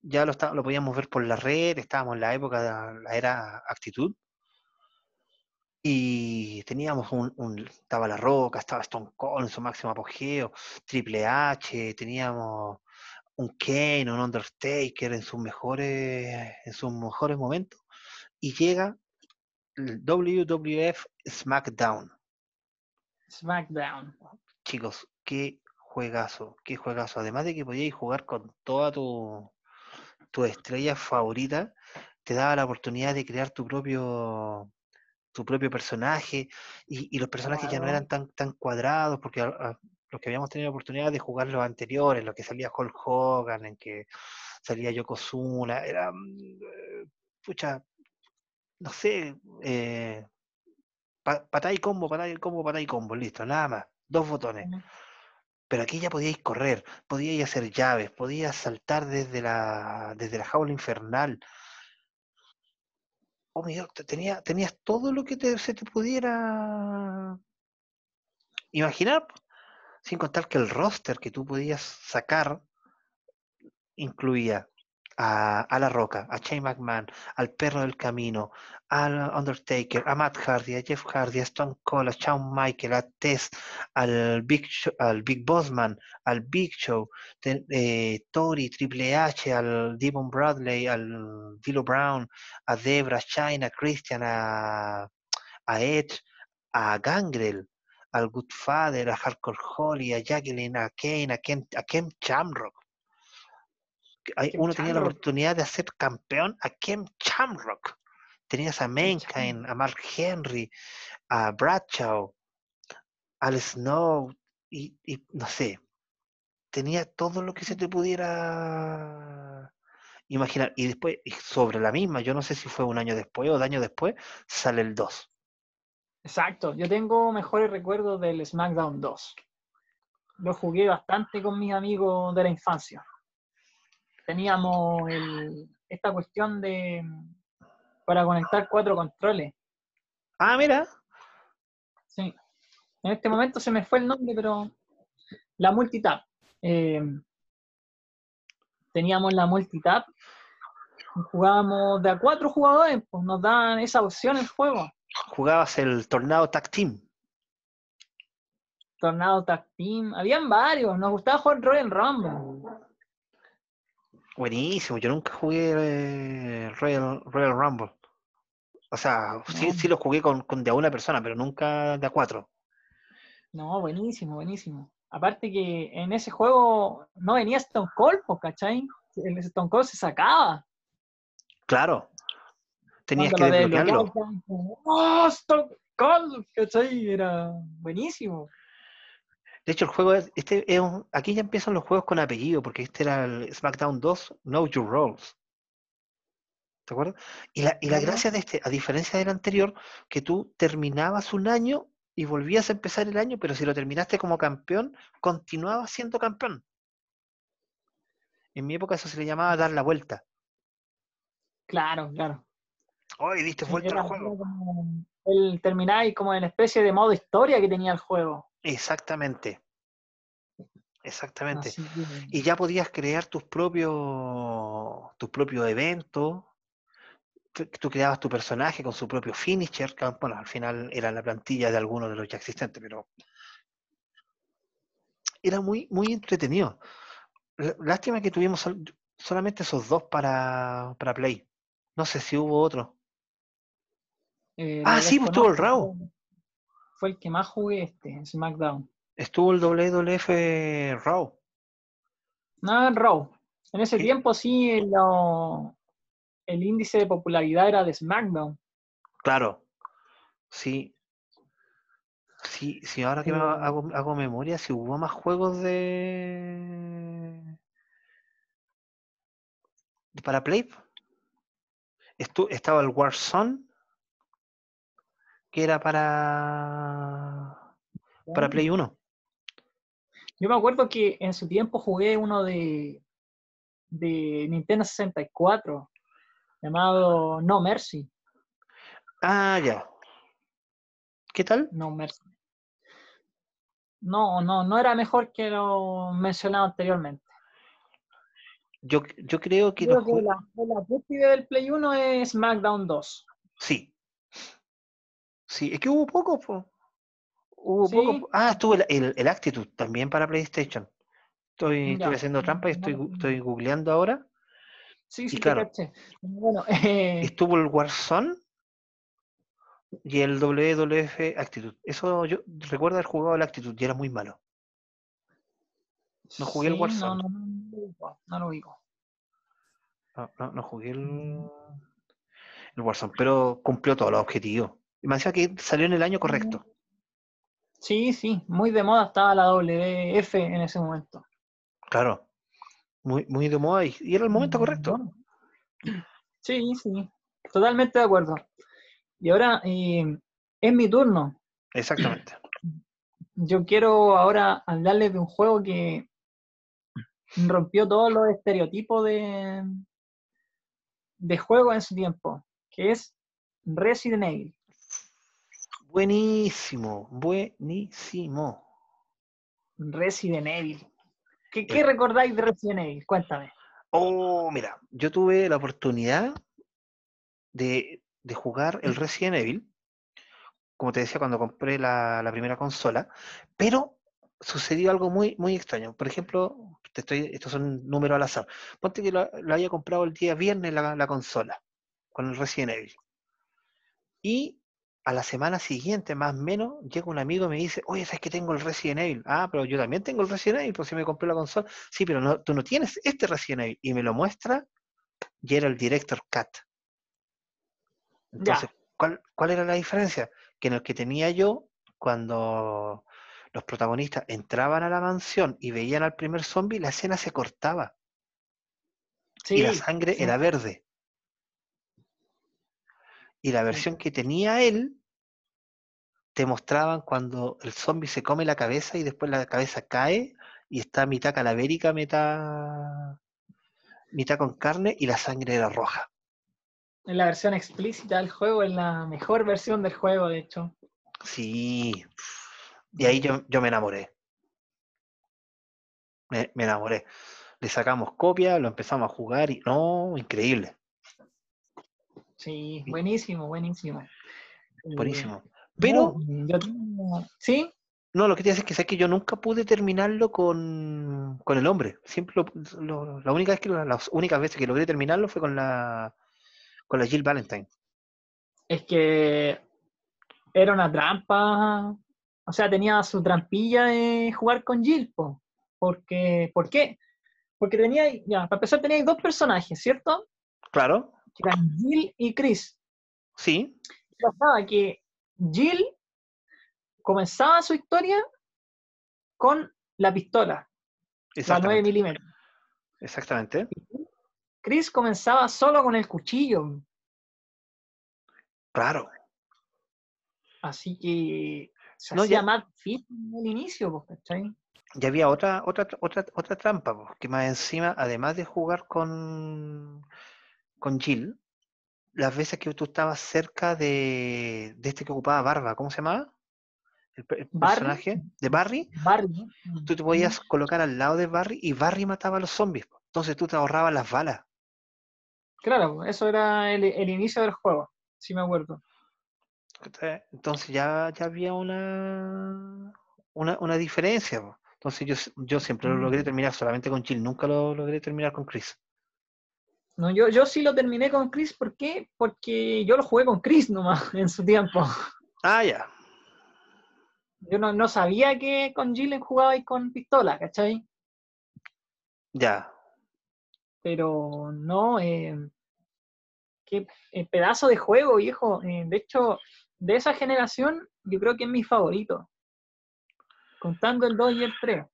Ya lo, está- lo podíamos ver por la red, estábamos en la época de la era actitud. Y teníamos un, un- estaba La Roca, estaba Stone Cold en su máximo apogeo, Triple H, teníamos un Kane, un Undertaker en sus mejores, en sus mejores momentos. Y llega el WWF SmackDown. SmackDown. Chicos, qué juegazo, qué juegazo. Además de que podíais jugar con toda tu, tu estrella favorita, te daba la oportunidad de crear tu propio tu propio personaje y, y los personajes ya no eran tan, tan cuadrados porque a- a- los que habíamos tenido la oportunidad de jugar los anteriores, los que salía Hulk Hogan, en que salía Yokozuna, era mm, eh, pucha, no sé, eh, pa- patá y combo, patá y combo, patá y combo, listo, nada más, dos botones. Pero aquí ya podíais correr, podíais hacer llaves, podías saltar desde la, desde la jaula infernal. Oh, mi Dios, te- tenía, tenías todo lo que te- se te pudiera imaginar. Sin contar que el roster que tú podías sacar incluía a, a La Roca, a Shane McMahon, al Perro del Camino, al Undertaker, a Matt Hardy, a Jeff Hardy, a Stone Cold, a Shawn Michael, a Test, al Big, Show- al Big Bossman, al Big Show, te- eh, Tori, Triple H, al Devon Bradley, al Dilo Brown, a Debra, China, Christian, a, a Edge, a Gangrel, al Goodfather, a Hardcore Holly, a Jacqueline, a Kane, a Ken, a Ken Shamrock. Uno tenía la oportunidad de hacer campeón a Ken Shamrock. Tenías a Mankind, a Mark Henry, a Bradshaw, al Snow, y, y no sé, tenía todo lo que se te pudiera imaginar. Y después, sobre la misma, yo no sé si fue un año después o dos años después, sale el 2. Exacto, yo tengo mejores recuerdos del SmackDown 2. Lo jugué bastante con mis amigos de la infancia. Teníamos el- esta cuestión de para conectar cuatro controles. Ah, mira, Sí. En este momento se me fue el nombre, pero la multitap. Eh, teníamos la multitap. Jugábamos de a cuatro jugadores, pues nos dan esa opción el juego. Jugabas el Tornado Tag Team. Tornado Tag Team. Habían varios. Nos gustaba jugar Royal Rumble. Buenísimo, yo nunca jugué eh, Royal, Royal Rumble. O sea, sí, No. sí lo jugué con, con de a una persona, pero nunca de a cuatro. No, buenísimo, buenísimo. Aparte que en ese juego no venía Stone Cold, ¿cachai? El Stone Cold se sacaba. Claro. Tenías Cuando que lo desbloquearlo. ¡Oh, Stone Cold! ¿Cachai? Era buenísimo. De hecho, el juego es, este es un- aquí ya empiezan los juegos con apellido, porque este era el SmackDown 2, Know Your Roles. ¿Te acuerdas? Y la, y la gracia de este, a diferencia del anterior, que tú terminabas un año y volvías a empezar el año, pero si lo terminaste como campeón, continuabas siendo campeón. En mi época eso se le llamaba dar la vuelta. Claro, claro. ¡Hoy diste vuelta al juego! como el termináis como en especie de modo historia que tenía el juego. Exactamente. Exactamente. Que- Y ya podías crear tus propios tus propios eventos. Tú tú creabas tu personaje con su propio finisher. que, Bueno, al final era la plantilla de algunos de los ya existentes, pero era muy, muy entretenido. Lástima que tuvimos sol- solamente esos dos para, para Play. No sé si hubo otro. Eh, Ah, sí, pues, estuvo el Raw. fue- el que más jugué este, en SmackDown. Estuvo el WWF Raw. No, en Raw. En ese tiempo sí lo- el índice de popularidad era de SmackDown. Claro. Sí. Sí, sí, ahora que me hago, hago memoria, si hubo más juegos de, de para Play. Estu- estaba el Warzone, que era para para Play 1. Yo me acuerdo que en su tiempo jugué uno de, de Nintendo 64 llamado No Mercy. Ah, ya. ¿Qué tal? No Mercy. No, no, no era mejor que lo mencionado anteriormente. Yo, yo creo que, Creo los que jue- la, la del Play 1 es SmackDown 2. Sí. Sí, es que hubo poco, po. Hubo Sí. poco. Ah, estuvo el, el, el Actitude también para PlayStation. Estoy, estoy Ya. haciendo trampa y estoy, No, estoy googleando ahora. Sí, sí, claro. Bueno, eh, Estuvo el Warzone y el WWF Actitude. Eso yo recuerdo haber jugado el Actitude y era muy malo. no jugué el Warzone. No, no, no, lo ubico. No, no, no jugué el, el Warzone, pero cumplió todos los objetivos. Y me decía que salió en el año correcto. Sí, sí, muy de moda estaba la WF en ese momento. Claro. Muy, muy de moda y, y era el momento correcto. Bueno. Sí, sí, totalmente de acuerdo. Y ahora eh, es mi turno. Exactamente. Yo quiero ahora hablarles de un juego que rompió todos los estereotipos de, de juego en su tiempo, que es Resident Evil. Buenísimo, buenísimo. Resident Evil. ¿Qué, Eh. qué recordáis de Resident Evil? Cuéntame. Oh, mira, yo tuve la oportunidad de, de jugar el Resident Evil, como te decía, cuando compré la, la primera consola, pero sucedió algo muy, muy extraño. Por ejemplo, te estoy, estos son números al azar. Ponte que lo, lo haya comprado el día viernes la, la consola, con el Resident Evil. Y a la semana siguiente, más o menos, llega un amigo y me dice, oye, ¿sabes que tengo el Resident Evil? Ah, pero yo también tengo el Resident Evil, pues si me compré la consola. Sí, pero no, tú no tienes este Resident Evil. Y me lo muestra y era el Director Cut. Entonces, ¿cuál, ¿cuál era la diferencia? Que en el que tenía yo, cuando los protagonistas entraban a la mansión y veían al primer zombie, la escena se cortaba y la sangre sí. era verde. Y la versión que tenía él, te mostraban cuando el zombie se come la cabeza y después la cabeza cae y está mitad calavérica, mitad, mitad con carne y la sangre era roja. En la versión explícita del juego, es la mejor versión del juego, de hecho. Sí. Y ahí yo, yo me enamoré. Me, me enamoré. Le sacamos copia, lo empezamos a jugar y no, increíble, Sí, buenísimo, buenísimo. Eh, buenísimo. Pero no, yo tengo- ¿Sí? no, lo que te decir es que, sé que yo nunca pude terminarlo con, con el hombre. Siempre lo- lo- la única vez que las únicas veces que logré terminarlo fue con la con la Jill Valentine. Es que era una trampa. O sea, tenía su trampilla de jugar con Jill, po. Porque, ¿por qué? Porque tenía, ya, para empezar tenía dos personajes, ¿cierto? Claro, Que eran Jill y Chris. sí, pasaba que Jill comenzaba su historia con la pistola, la 9 exactamente. milímetros. Exactamente. Chris comenzaba solo con el cuchillo, Claro. así que se No, hacía ya- más fit en el inicio, pues, ¿cachai? Y había otra, otra, otra, otra trampa, po, que más encima, además de jugar con, con Jill, las veces que tú estabas cerca de, de este que ocupaba barba, ¿cómo se llamaba? El, personaje de Barry, Barry, ¿no? tú te podías colocar al lado de Barry y Barry mataba a los zombies. Entonces tú te ahorrabas las balas. Claro, eso era el, el inicio del juego, sí me acuerdo. Entonces ya, ya había una, una, una diferencia. Entonces yo, yo siempre lo logré Mm. terminar solamente con Jill, nunca lo logré terminar con Chris. No, yo, yo sí lo terminé con Chris, ¿por qué? Porque yo lo jugué con Chris nomás <laughs> en su tiempo. Ah, ya. Yo no, no sabía que con Jill jugaba con pistola, ¿cachai? Ya. pero no, eh, qué pedazo de juego, viejo. Eh, de hecho, de esa generación, yo creo que es mi favorito. Contando el 2 y el 3.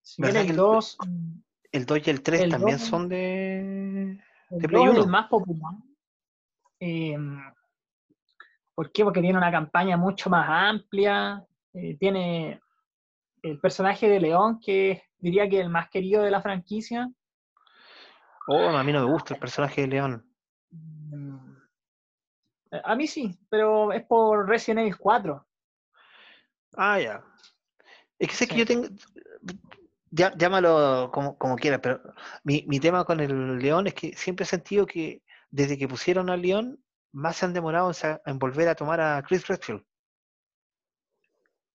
Si bien ¿Verdad el que el- 2, mm, El 2 y el 3 El también dos- son de... el de Play 2 es el 1. más popular. Eh, ¿Por qué? Porque tiene una campaña mucho más amplia, eh, tiene el personaje de León, que diría que es el más querido de la franquicia. Oh, a mí no me gusta el personaje de León. Mm. A mí sí, pero es por Resident Evil 4. Ah, ya. Es que sé que yo tengo. Llámalo como, como quieras, pero mi, mi tema con el León es que siempre he sentido que desde que pusieron al León, más se han demorado en, volver a tomar a Chris Redfield.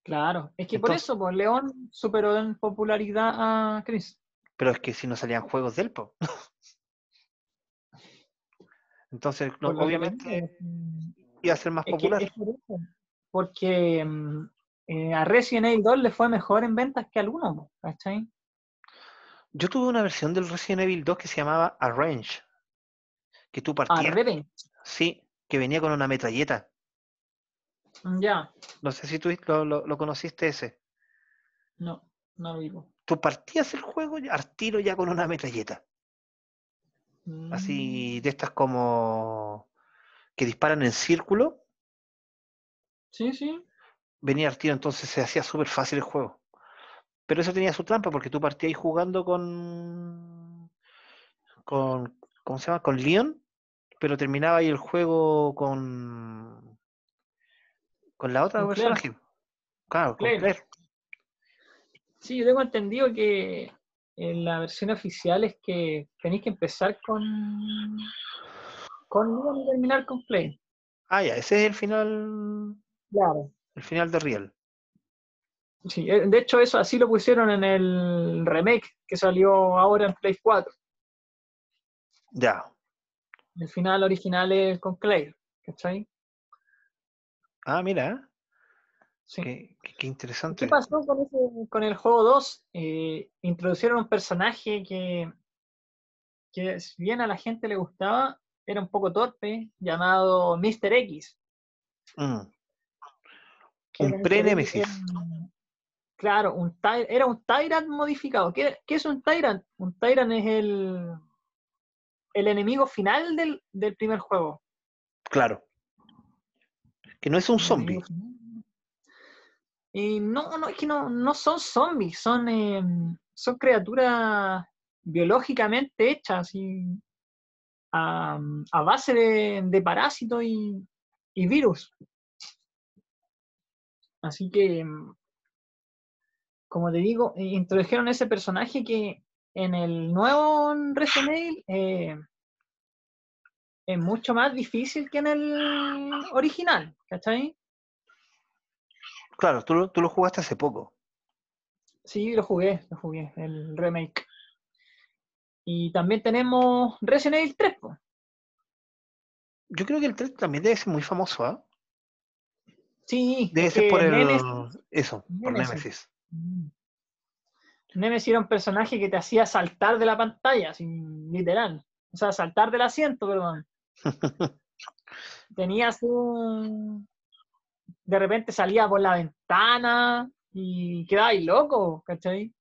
Claro, es que por eso, pues León superó en popularidad a Chris. Pero es que si no salían juegos del po. <laughs> Entonces, obviamente iba a ser más popular. porque mm, eh, a Resident Evil 2 le fue mejor en ventas que a alguno, ¿cachai? Yo tuve una versión del Resident Evil 2 que se llamaba Arrange, que tú partías. Arrange. Sí, que venía con una metralleta. Ya. No sé si tú lo, conociste ese. No, no lo digo. Tú partías el juego al tiro ya con una metralleta. Así, mm. de estas como que disparan en círculo. Sí, sí. Venía al tiro, entonces se hacía súper fácil el juego. Pero eso tenía su trampa porque tú partías jugando con. con. ¿Cómo se llama? Con Leon, pero terminaba ahí el juego con. con la otra personaje. Claro, con Claire. Sí, yo tengo entendido que en la versión oficial es que tenéis que empezar con con Leon y terminar con Play. Ah, ya, ese es el final. Claro. El final de Real. Sí, eh, de hecho eso así lo pusieron en el remake que salió ahora en Play 4. Ya. El final original es con Claire, ¿cachai? Ah, mira. Sí. Qué, interesante. ¿Qué pasó con, el juego 2? Eh, introducieron un personaje que, que, si bien a la gente le gustaba, era un poco torpe, llamado Mr. X. Mm. Un pre-Nemesis. Claro, un era un Tyrant modificado. ¿Qué, es un Tyrant? Un Tyrant es el, el enemigo final del, primer juego. Claro. Que no es un zombie. Y no, no, es que no, no son zombies, son, em, son criaturas biológicamente hechas y a, base de, parásitos y, virus. Así que, em, como te digo, eh, introdujeron ese personaje que en el nuevo Resident Evil eh, es mucho más difícil que en el original, ¿cachai? Claro, tú, tú lo jugaste hace poco. Sí, lo jugué, lo jugué, el remake. Y también tenemos Resident Evil 3. Yo creo que el 3 también debe ser muy famoso, ¿ah? Sí. Debe ser por el... Eso, por Nemesis. Mm. Nemesis era un personaje que te hacía saltar de la pantalla, literal. O sea, saltar del asiento, perdón. <laughs> Tenías un... De repente salía por la ventana y quedabas loco, ¿cachai?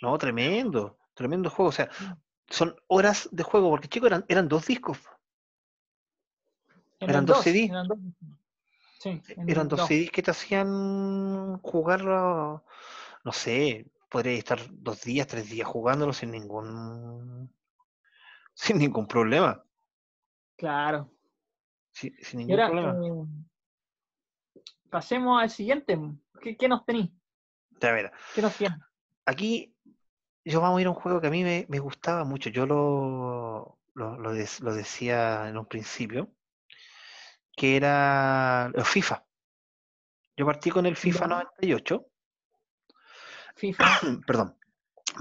No, tremendo. Tremendo juego. O sea, mm. son horas de juego, porque chicos, eran, eran dos discos. Eran, dos, CDs. Eran dos, sí, eran dos, CDs que te hacían jugar, no sé, podría estar dos días, tres días jugándolo sin ningún sin ningún problema. Claro. sin ningún problema. Eh, pasemos al siguiente. ¿Qué, nos tenéis? ¿Qué nos tiene? Aquí yo vamos a ir a un juego que a mí me, gustaba mucho. Yo lo, lo, decía en un principio, que era el FIFA. Yo partí con el FIFA 98. FIFA. <clears throat> Perdón.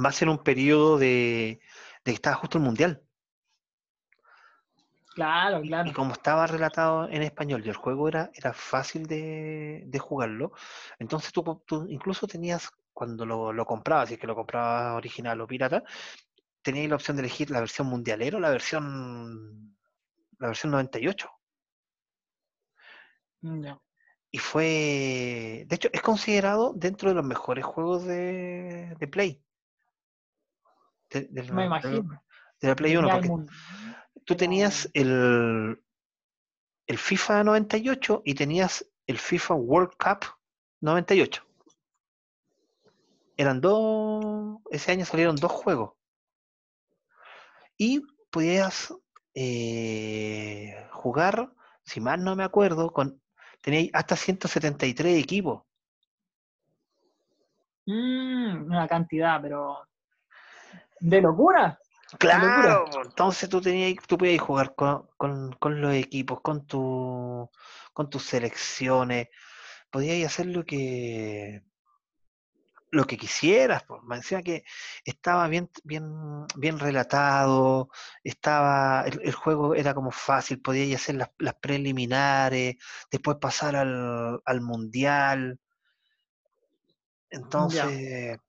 Va a ser un periodo de, de que estaba justo el Mundial. Claro, claro. Y como estaba relatado en español y el juego era, era fácil de, de jugarlo, entonces tú, tú, incluso tenías cuando lo, lo comprabas, si es que lo comprabas original o pirata, tenías la opción de elegir la versión mundialero o la versión la versión 98. Mm, y fue, de hecho, es considerado dentro de los mejores juegos de, de Play. Me imagino. De la Play 1, porque tú tenías el, el FIFA 98 y tenías el FIFA World Cup 98. eran dos, ese año salieron dos juegos. Y podías eh, jugar, si mal no me acuerdo, con tenéis hasta 173 equipos. Mm, una cantidad, pero de locura. Claro, entonces tú tenías, tú podías jugar con, con, los equipos, con tu, con tus selecciones, podías hacer lo que lo que quisieras, pues. me decía que estaba bien, bien, bien relatado, estaba, el, juego era como fácil, podías hacer las, las preliminares, después pasar al, al mundial. Entonces,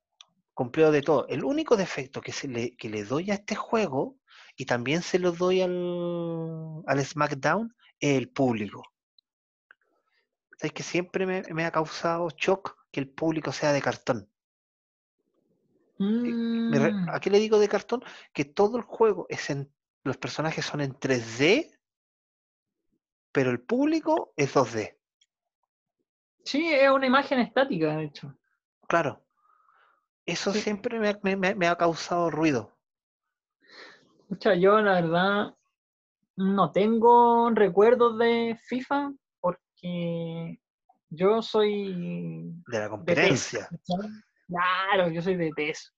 cumplió de todo. El único defecto que, se le, que le doy a este juego, y también se lo doy al, al SmackDown, es el público. Es que siempre me, ha causado shock que el público sea de cartón. Mm. ¿A qué le digo de cartón? Que todo el juego es en. Los personajes son en 3D, pero el público es 2D. Sí, es una imagen estática, de hecho. Claro. Eso siempre me, ha causado ruido. Escucha, yo la verdad no tengo recuerdos de FIFA porque yo soy... De la competencia. claro, yo soy de PES.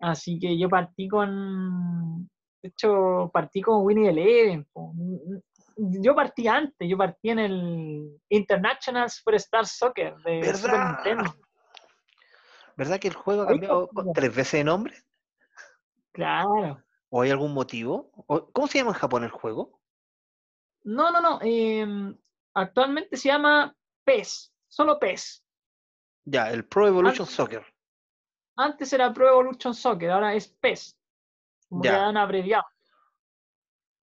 Así que yo partí con... De hecho, partí con Winnie Eleven. Yo partí antes, yo partí en el International Superstar Soccer de Super Nintendo. ¿Verdad que el juego ha cambiado tres veces de nombre? Claro. ¿O hay algún motivo? ¿Cómo se llama en Japón el juego? No, no, no. Em, actualmente se llama PES. Solo PES. Ya, el Pro Evolution Soccer. Antes era Pro Evolution Soccer, ahora es PES. Como ya. han abreviado.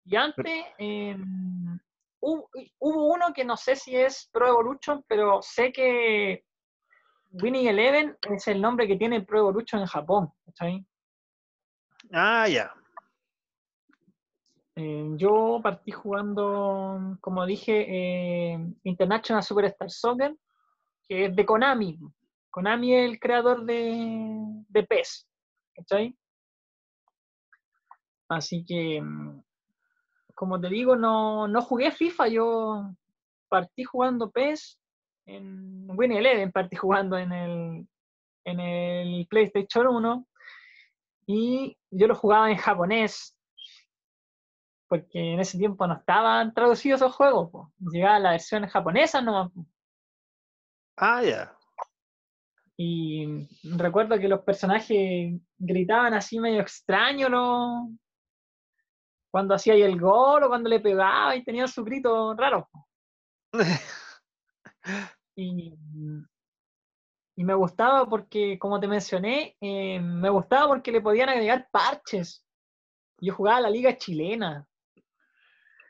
Y antes em, hubo, uno que no sé si es Pro Evolution, pero sé que Winning Eleven es el nombre que tiene Pro Evolution en Japón. ¿está Ah, ya. Eh, yo partí jugando, como dije, eh, International Superstar Soccer, que es de Konami. Konami es el creador de, de PES. ¿Cachai? Así que, mm, como te digo, no, no jugué FIFA, yo partí jugando PES en Winnie Eleven, partí jugando en el, en el PlayStation 1 y yo lo jugaba en japonés porque en ese tiempo no estaban traducidos esos juegos, llegaba la versión japonesa no. Ah, ya. Y recuerdo que los personajes gritaban así medio extraño ¿no? cuando hacía el gol o cuando le pegaba y tenían su grito raro. <laughs> Y, y me gustaba porque, como te mencioné, eh, me gustaba porque le podían agregar parches. Yo jugaba la liga chilena.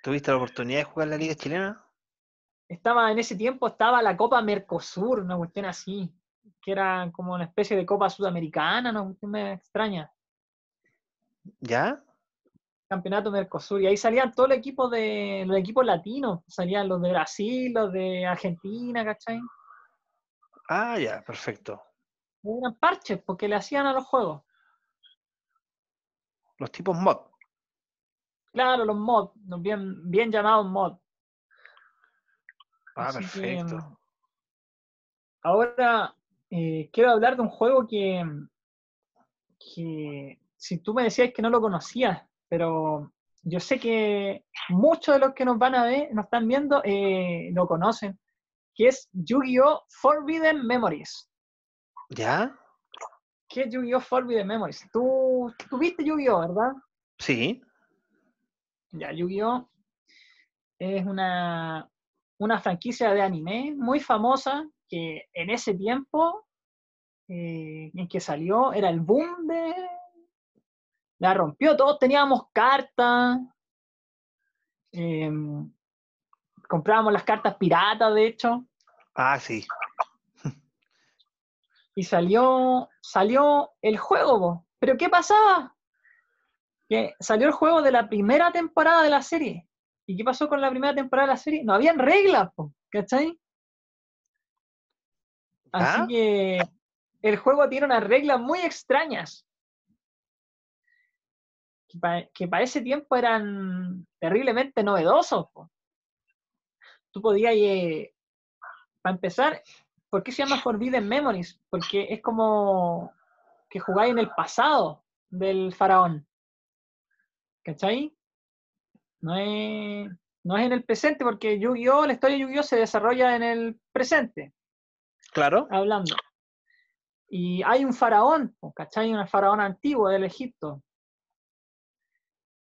¿Tuviste la oportunidad de jugar la liga chilena? Estaba en ese tiempo, estaba la Copa Mercosur, una cuestión así, que era como una especie de Copa Sudamericana, una cuestión me extraña. ¿Ya? campeonato Mercosur. Y ahí salían todos los equipos de los equipos latinos. Salían los de Brasil, los de Argentina, ¿cachai? Ah, ya, perfecto. Eran parches porque le hacían a los juegos. Los tipos mod. Claro, los mod, bien, bien llamados mod. Ah, perfecto. ahora eh, quiero hablar de un juego que, que si tú me decías que no lo conocías, pero yo sé que muchos de los que nos van a ver, nos están viendo, eh, lo conocen, que es Yu-Gi-Oh! Forbidden Memories. ¿Ya? ¿Qué es Yu-Gi-Oh! Forbidden Memories? ¿Tú, tú viste Yu-Gi-Oh! verdad? Sí. Ya, Yu-Gi-Oh! es una, una franquicia de anime muy famosa que en ese tiempo eh, en que salió era el boom de, la rompió, todos teníamos cartas, em, comprábamos las cartas piratas, de hecho. Ah, sí. Y salió, salió el juego, pero ¿qué pasaba? Que salió el juego de la primera temporada de la serie. ¿Y qué pasó con la primera temporada de la serie? No habían reglas, ¿cachai? Así que el juego tiene unas reglas muy extrañas. Que para ese tiempo eran terriblemente novedosos. Tú podías, eh, para empezar, ¿por qué se llama Forbidden Memories? Porque es como que jugáis en el pasado del faraón. ¿Cachai? No es, no es en el presente, porque Yu-Gi-Oh!, la historia de Yu-Gi-Oh! se desarrolla en el presente. Claro. Hablando. Y hay un faraón, ¿cachai? Un faraón antiguo del Egipto.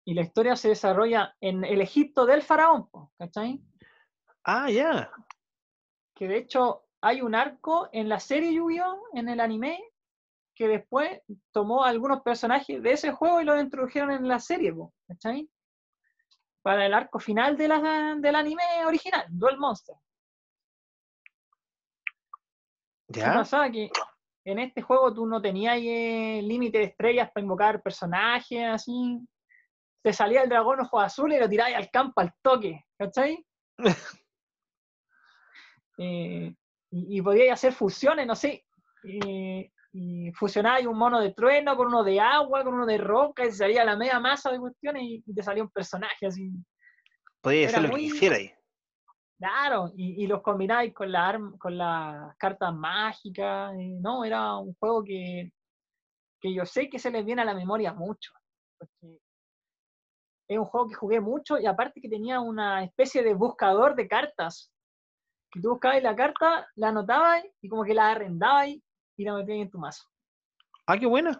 Y la historia se desarrolla en el Egipto del faraón, ¿cachai? Ah, ya. Que de hecho hay un arco en la serie Yu-Gi-Oh! en el anime que después tomó algunos personajes de ese juego y los introdujeron en la serie, ¿cachai? Para el arco final de la, del anime original, Duel Monster. ¿Ya? pasaba? Que en este juego tú no tenías eh, límite de estrellas para invocar personajes, así. Te salía el dragón ojo azul y lo tirabas al campo al toque, ¿cachai? <laughs> eh, y, y podías hacer fusiones, no sé. Eh, y fusionabas un mono de trueno con uno de agua, con uno de roca, y salía la media masa de cuestiones y, te salía un personaje así. Podía hacer lo que quisiera ahí. Claro, y, los combináis con, la con las cartas mágicas, no, era un juego que, que yo sé que se les viene a la memoria mucho, porque es un juego que jugué mucho y aparte que tenía una especie de buscador de cartas, que tú buscabas la carta, la anotabas y como que la arrendabas y la metías en tu mazo. Ah, qué buena.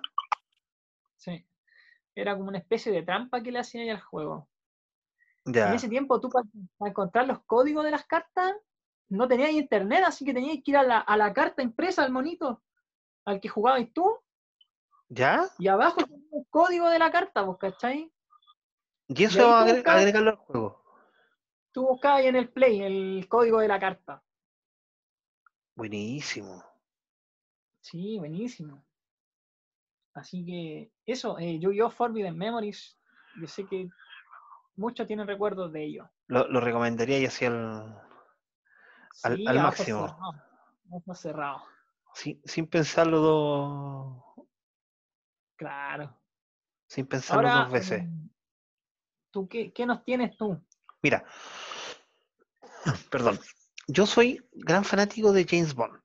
Sí, era como una especie de trampa que le hacía al juego. En ese tiempo tú para, encontrar los códigos de las cartas no tenías internet, así que tenías que ir a la, carta impresa, al monito, al que jugabas tú. ¿Ya? Y abajo tenía el código de la carta, ¿vos cachai? ¿Y eso va a agregarlo al juego? Tú buscabas ahí en el play el código de la carta. Buenísimo. Sí, buenísimo. Así que eso, eh, Yu-Gi-Oh! Forbidden Memories, yo sé que muchos tienen recuerdos de ello. Lo, recomendaría y hacia al, al, máximo. Cerrado. cerrado. Sin, sin pensarlo dos. Claro. Sin pensarlo dos veces. Em, ¿tú qué, qué nos tienes tú? Mira, <clears throat> perdón. Yo soy gran fanático de James Bond.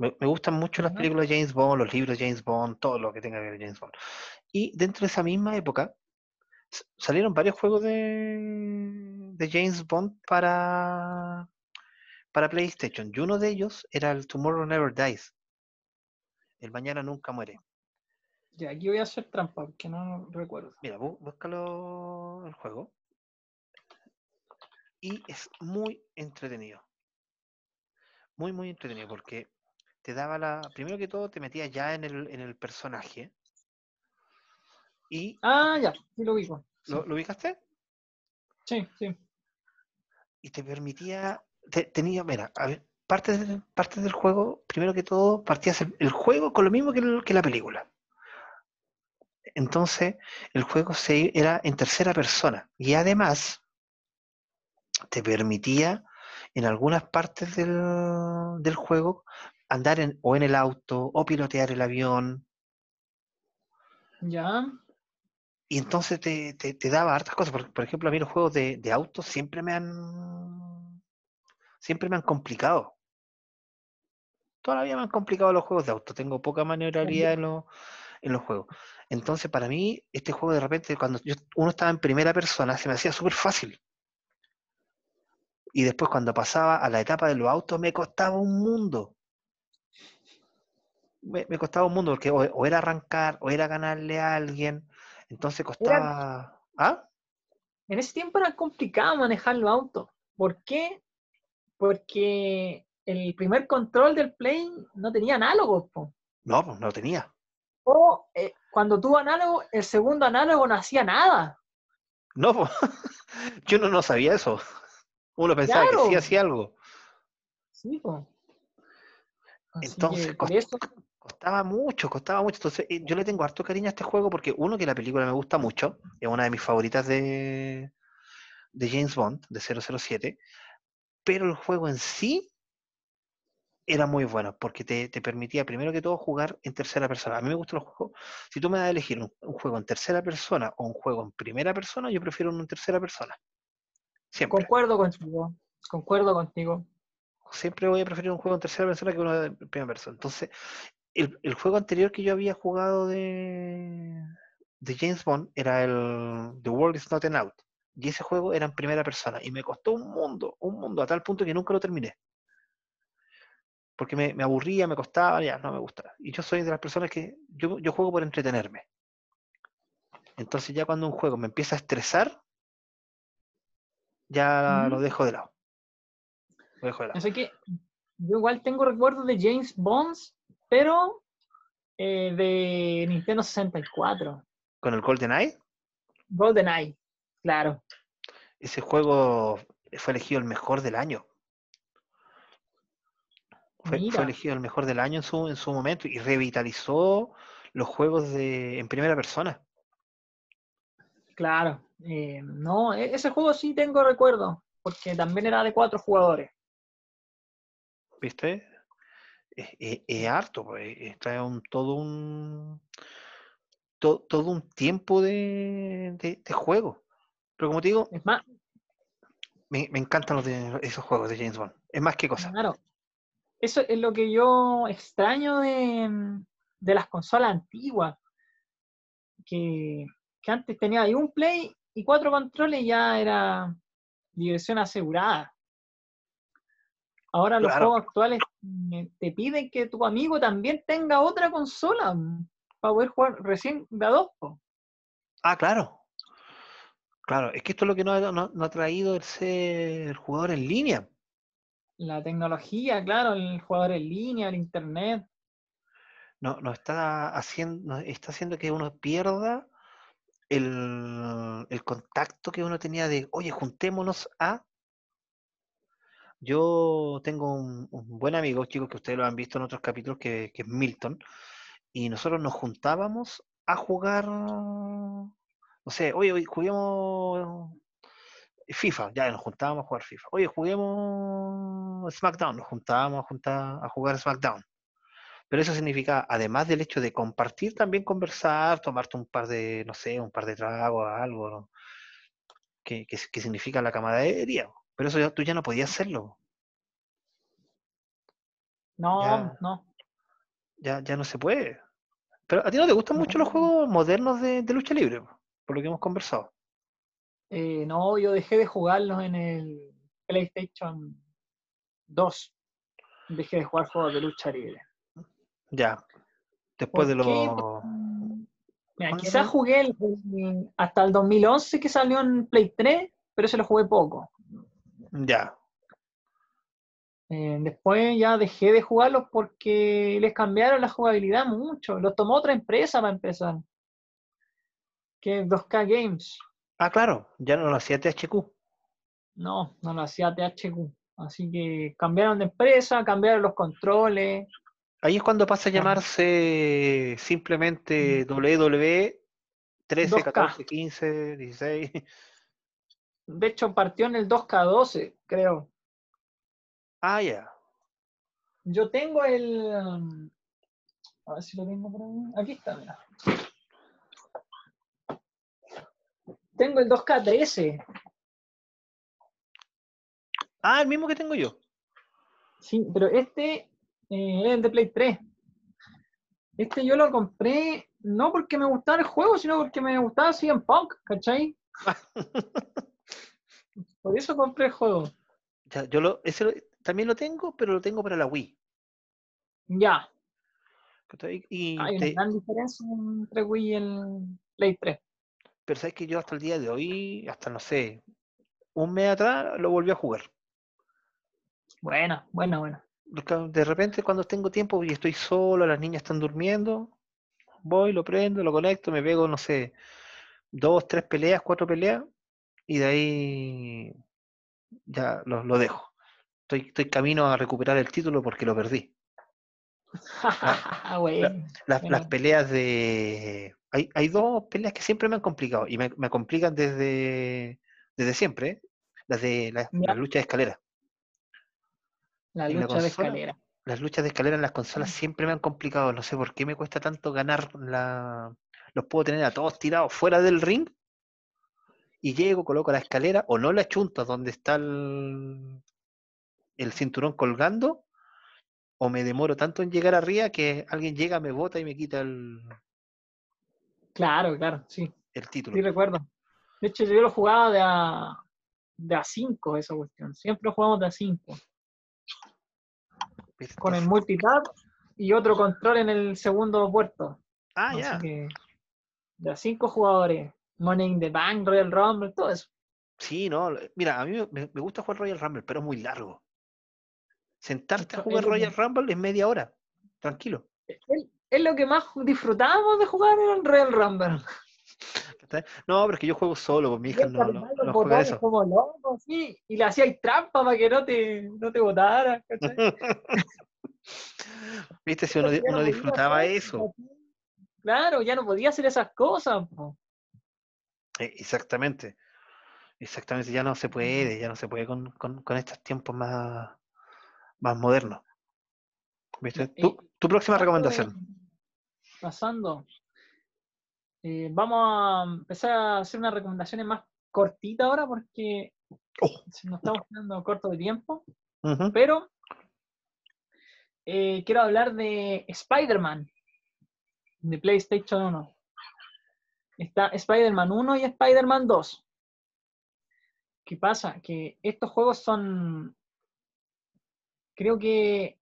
Me, gustan mucho las películas de James Bond, los libros de James Bond, todo lo que tenga que ver con James Bond. Y dentro de esa misma época, salieron varios juegos de, de James Bond para, para PlayStation. Y uno de ellos era el Tomorrow Never Dies. El Mañana Nunca Muere. Ya, aquí voy a hacer trampa porque no recuerdo. Mira, búscalo el juego. Y es muy entretenido. Muy, muy entretenido porque te daba la. Primero que todo, te metías ya en el, en el personaje. Y. Ah, ya, sí lo ubico. ¿Lo, ubicaste? Sí, sí. Y te permitía. tenía, mira, a ver, parte, parte del juego, primero que todo, partías el, juego con lo mismo que, que, la película. Entonces, el juego se, era en tercera persona. Y además, te permitía en algunas partes del, del juego andar en, o en el auto o pilotear el avión. Ya. Y entonces te, te, daba hartas cosas. Por, ejemplo, a mí los juegos de, de autos siempre me han. Siempre me han complicado. Todavía me han complicado los juegos de auto. Tengo poca maniobrabilidad en, los, en los juegos. Entonces, para mí, este juego de repente, cuando yo, uno estaba en primera persona, se me hacía súper fácil. Y después, cuando pasaba a la etapa de los autos, me costaba un mundo me, costaba un mundo, porque o, era arrancar, o era ganarle a alguien, entonces costaba... ¿Ah? En ese tiempo era complicado manejar los autos. ¿Por qué? Porque el primer control del Play no tenía análogos. No, pues no tenía. O eh, cuando tuvo análogo, el segundo análogo no hacía nada. No, pues, <laughs> yo no, no sabía eso. Uno pensaba que sí hacía algo. Sí, pues. Entonces, Costaba mucho, costaba mucho. Entonces, eh, yo le tengo harto cariño a este juego porque, uno, que la película me gusta mucho, es una de mis favoritas de, de James Bond, de 007, pero el juego en sí era muy bueno porque te, te, permitía primero que todo jugar en tercera persona. A mí me gustan los juegos. Si tú me das a elegir un, juego en tercera persona o un juego en primera persona, yo prefiero uno en tercera persona. Siempre. Concuerdo contigo. Concuerdo contigo. Siempre voy a preferir un juego en tercera persona que uno en primera persona. Entonces, el, el juego anterior que yo había jugado de, de James Bond era el The World is Not an Out. Y ese juego era en primera persona. Y me costó un mundo, un mundo, a tal punto que nunca lo terminé porque me, aburría, me costaba, ya, no me gustaba. Y yo soy de las personas que yo, juego por entretenerme. Entonces ya cuando un juego me empieza a estresar, ya lo dejo de lado. Lo dejo de lado. Así que yo igual tengo recuerdos de James Bonds, pero eh, de Nintendo 64. ¿Con el GoldenEye? GoldenEye, claro. Ese juego fue elegido el mejor del año. Fue, elegido el mejor del año en su, en su momento y revitalizó los juegos de, en primera persona. Claro, eh, no, e, ese juego sí tengo recuerdo, porque también era de cuatro jugadores. ¿Viste? Es, harto, pues, está un, todo un todo un tiempo de, de, juego. Pero como te digo, es más, me, me encantan los de, esos juegos de James Bond. Es más que cosa. Claro, eso es lo que yo extraño de, las consolas antiguas. Que, antes tenía ahí un play y cuatro controles y ya era diversión asegurada. Ahora los juegos actuales te piden que tu amigo también tenga otra consola para poder jugar recién de a dos. Ah, claro. Claro, es que esto es lo que no, ha traído el ser jugador en línea. La tecnología, claro, el jugador en línea, el internet. No, no está haciendo, está haciendo que uno pierda el, contacto que uno tenía de, oye, juntémonos a. Yo tengo un, buen amigo, chicos, que ustedes lo han visto en otros capítulos, que, que es Milton, y nosotros nos juntábamos a jugar, no sé, oye, hoy juguemos FIFA, ya nos juntábamos a jugar FIFA. Oye, juguemos SmackDown, nos juntábamos a, juntar, a jugar SmackDown. Pero eso significa, además del hecho de compartir, también conversar, tomarte un par de, no sé, un par de tragos, algo, ¿no? que, significa la camaradería. Pero eso ya, tú ya no podías hacerlo. No, no. Ya, ya no se puede. Pero a ti no te gustan mucho los juegos modernos de lucha libre, por lo que hemos conversado. Eh, no, yo dejé de jugarlos en el PlayStation 2. Dejé de jugar juegos de lucha libre. Ya. Después de lo. Mira, quizás jugué hasta el 2011 que salió en Play 3, pero se lo jugué poco. Ya. Eh, después ya dejé de jugarlos porque les cambiaron la jugabilidad mucho. Los tomó otra empresa para empezar. Que es 2K Games. Ah, claro, ya no lo hacía THQ. No, no lo hacía THQ. Así que cambiaron de empresa, cambiaron los controles. Ahí es cuando pasa a llamarse simplemente WWE 13, 14, 15, 16. De hecho, partió en el 2K12, creo. Ah, ya. Yo tengo el. A ver si lo tengo por ahí. Aquí está, mira. Tengo el 2K13. Ah, el mismo que tengo yo. Sí, pero este eh, es el de Play 3. Este yo lo compré no porque me gustara el juego, sino porque me gustaba en Punk, ¿cachai? <laughs> Por eso compré el juego. Ya, yo lo, ese también lo tengo, pero lo tengo para la Wii. Ya. Y Hay una gran diferencia entre Wii y el Play 3 pero sabes que yo hasta el día de hoy, hasta no sé, un mes atrás, lo volví a jugar. Bueno, bueno, bueno. De repente cuando tengo tiempo y estoy solo, las niñas están durmiendo, voy, lo prendo, lo conecto, me pego, no sé, dos, tres peleas, cuatro peleas, y de ahí ya lo, dejo. Estoy, estoy camino a recuperar el título porque lo perdí. <laughs> las peleas de hay, hay dos peleas que siempre me han complicado y me, me complican desde, desde siempre, ¿eh? las de la, lucha de escalera. La lucha de escalera. las luchas de escalera en las consolas siempre me han complicado. No sé por qué me cuesta tanto ganar la. Los puedo tener a todos tirados fuera del ring. Y llego, coloco la escalera, o no la chunto donde está el, el cinturón colgando, o me demoro tanto en llegar arriba que alguien llega, me bota y me quita el, Claro, claro, sí. el título. Sí, recuerdo. De hecho, yo lo jugaba de a, de a 5 esa cuestión. Siempre lo jugamos de a 5. ¿Viste? Con el multitap y otro control en el segundo puerto. Ah, Así ya. que de a 5 jugadores. Money in the Bank, Royal Rumble, todo eso. Sí, no. Mira, a mí me, me gusta jugar Royal Rumble, pero es muy largo. Sentarte a jugar Royal que- Rumble es media hora. Tranquilo. Es, lo que más disfrutábamos de jugar en el Royal Rumble. No, pero es que yo juego solo, mi hija no, no, no juega botones eso. como loco, sí, y le hacíais trampa para que no te, no te botara. <laughs> Viste, si uno, uno disfrutaba eso. Claro, ya no podía hacer esas cosas. po. Exactamente. Exactamente, ya no se puede, ya no se puede con, con, con estos tiempos más, más modernos. ¿Viste? Tu, tu próxima recomendación. Pasando. eh, vamos a empezar a hacer unas recomendaciones más cortitas ahora porque Oh. nos estamos quedando corto de tiempo. Pero eh, quiero hablar de Spider-Man de PlayStation 1. Está Spider-Man 1 y Spider-Man 2. ¿Qué pasa? Que estos juegos son, creo que,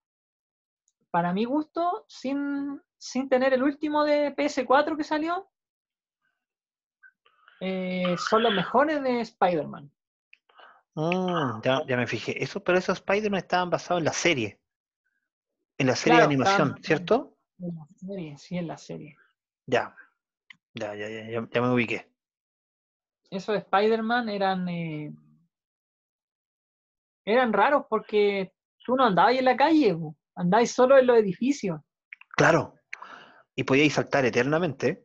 para mi gusto, sin, sin tener el último de PS4 que salió, eh, son los mejores de Spider-Man. Mm, ya, ya me fijé. Eso, pero esos Spider-Man estaban basados en la serie. En la serie Claro, de animación, estaban- ¿cierto? En la serie, sí, en la serie. Ya. Ya, ya, ya, ya, ya me ubiqué. esos de Spider-Man eran eh, eran raros porque tú no andabas ahí en la calle, andabas solo en los edificios. Claro. Y podíais saltar eternamente.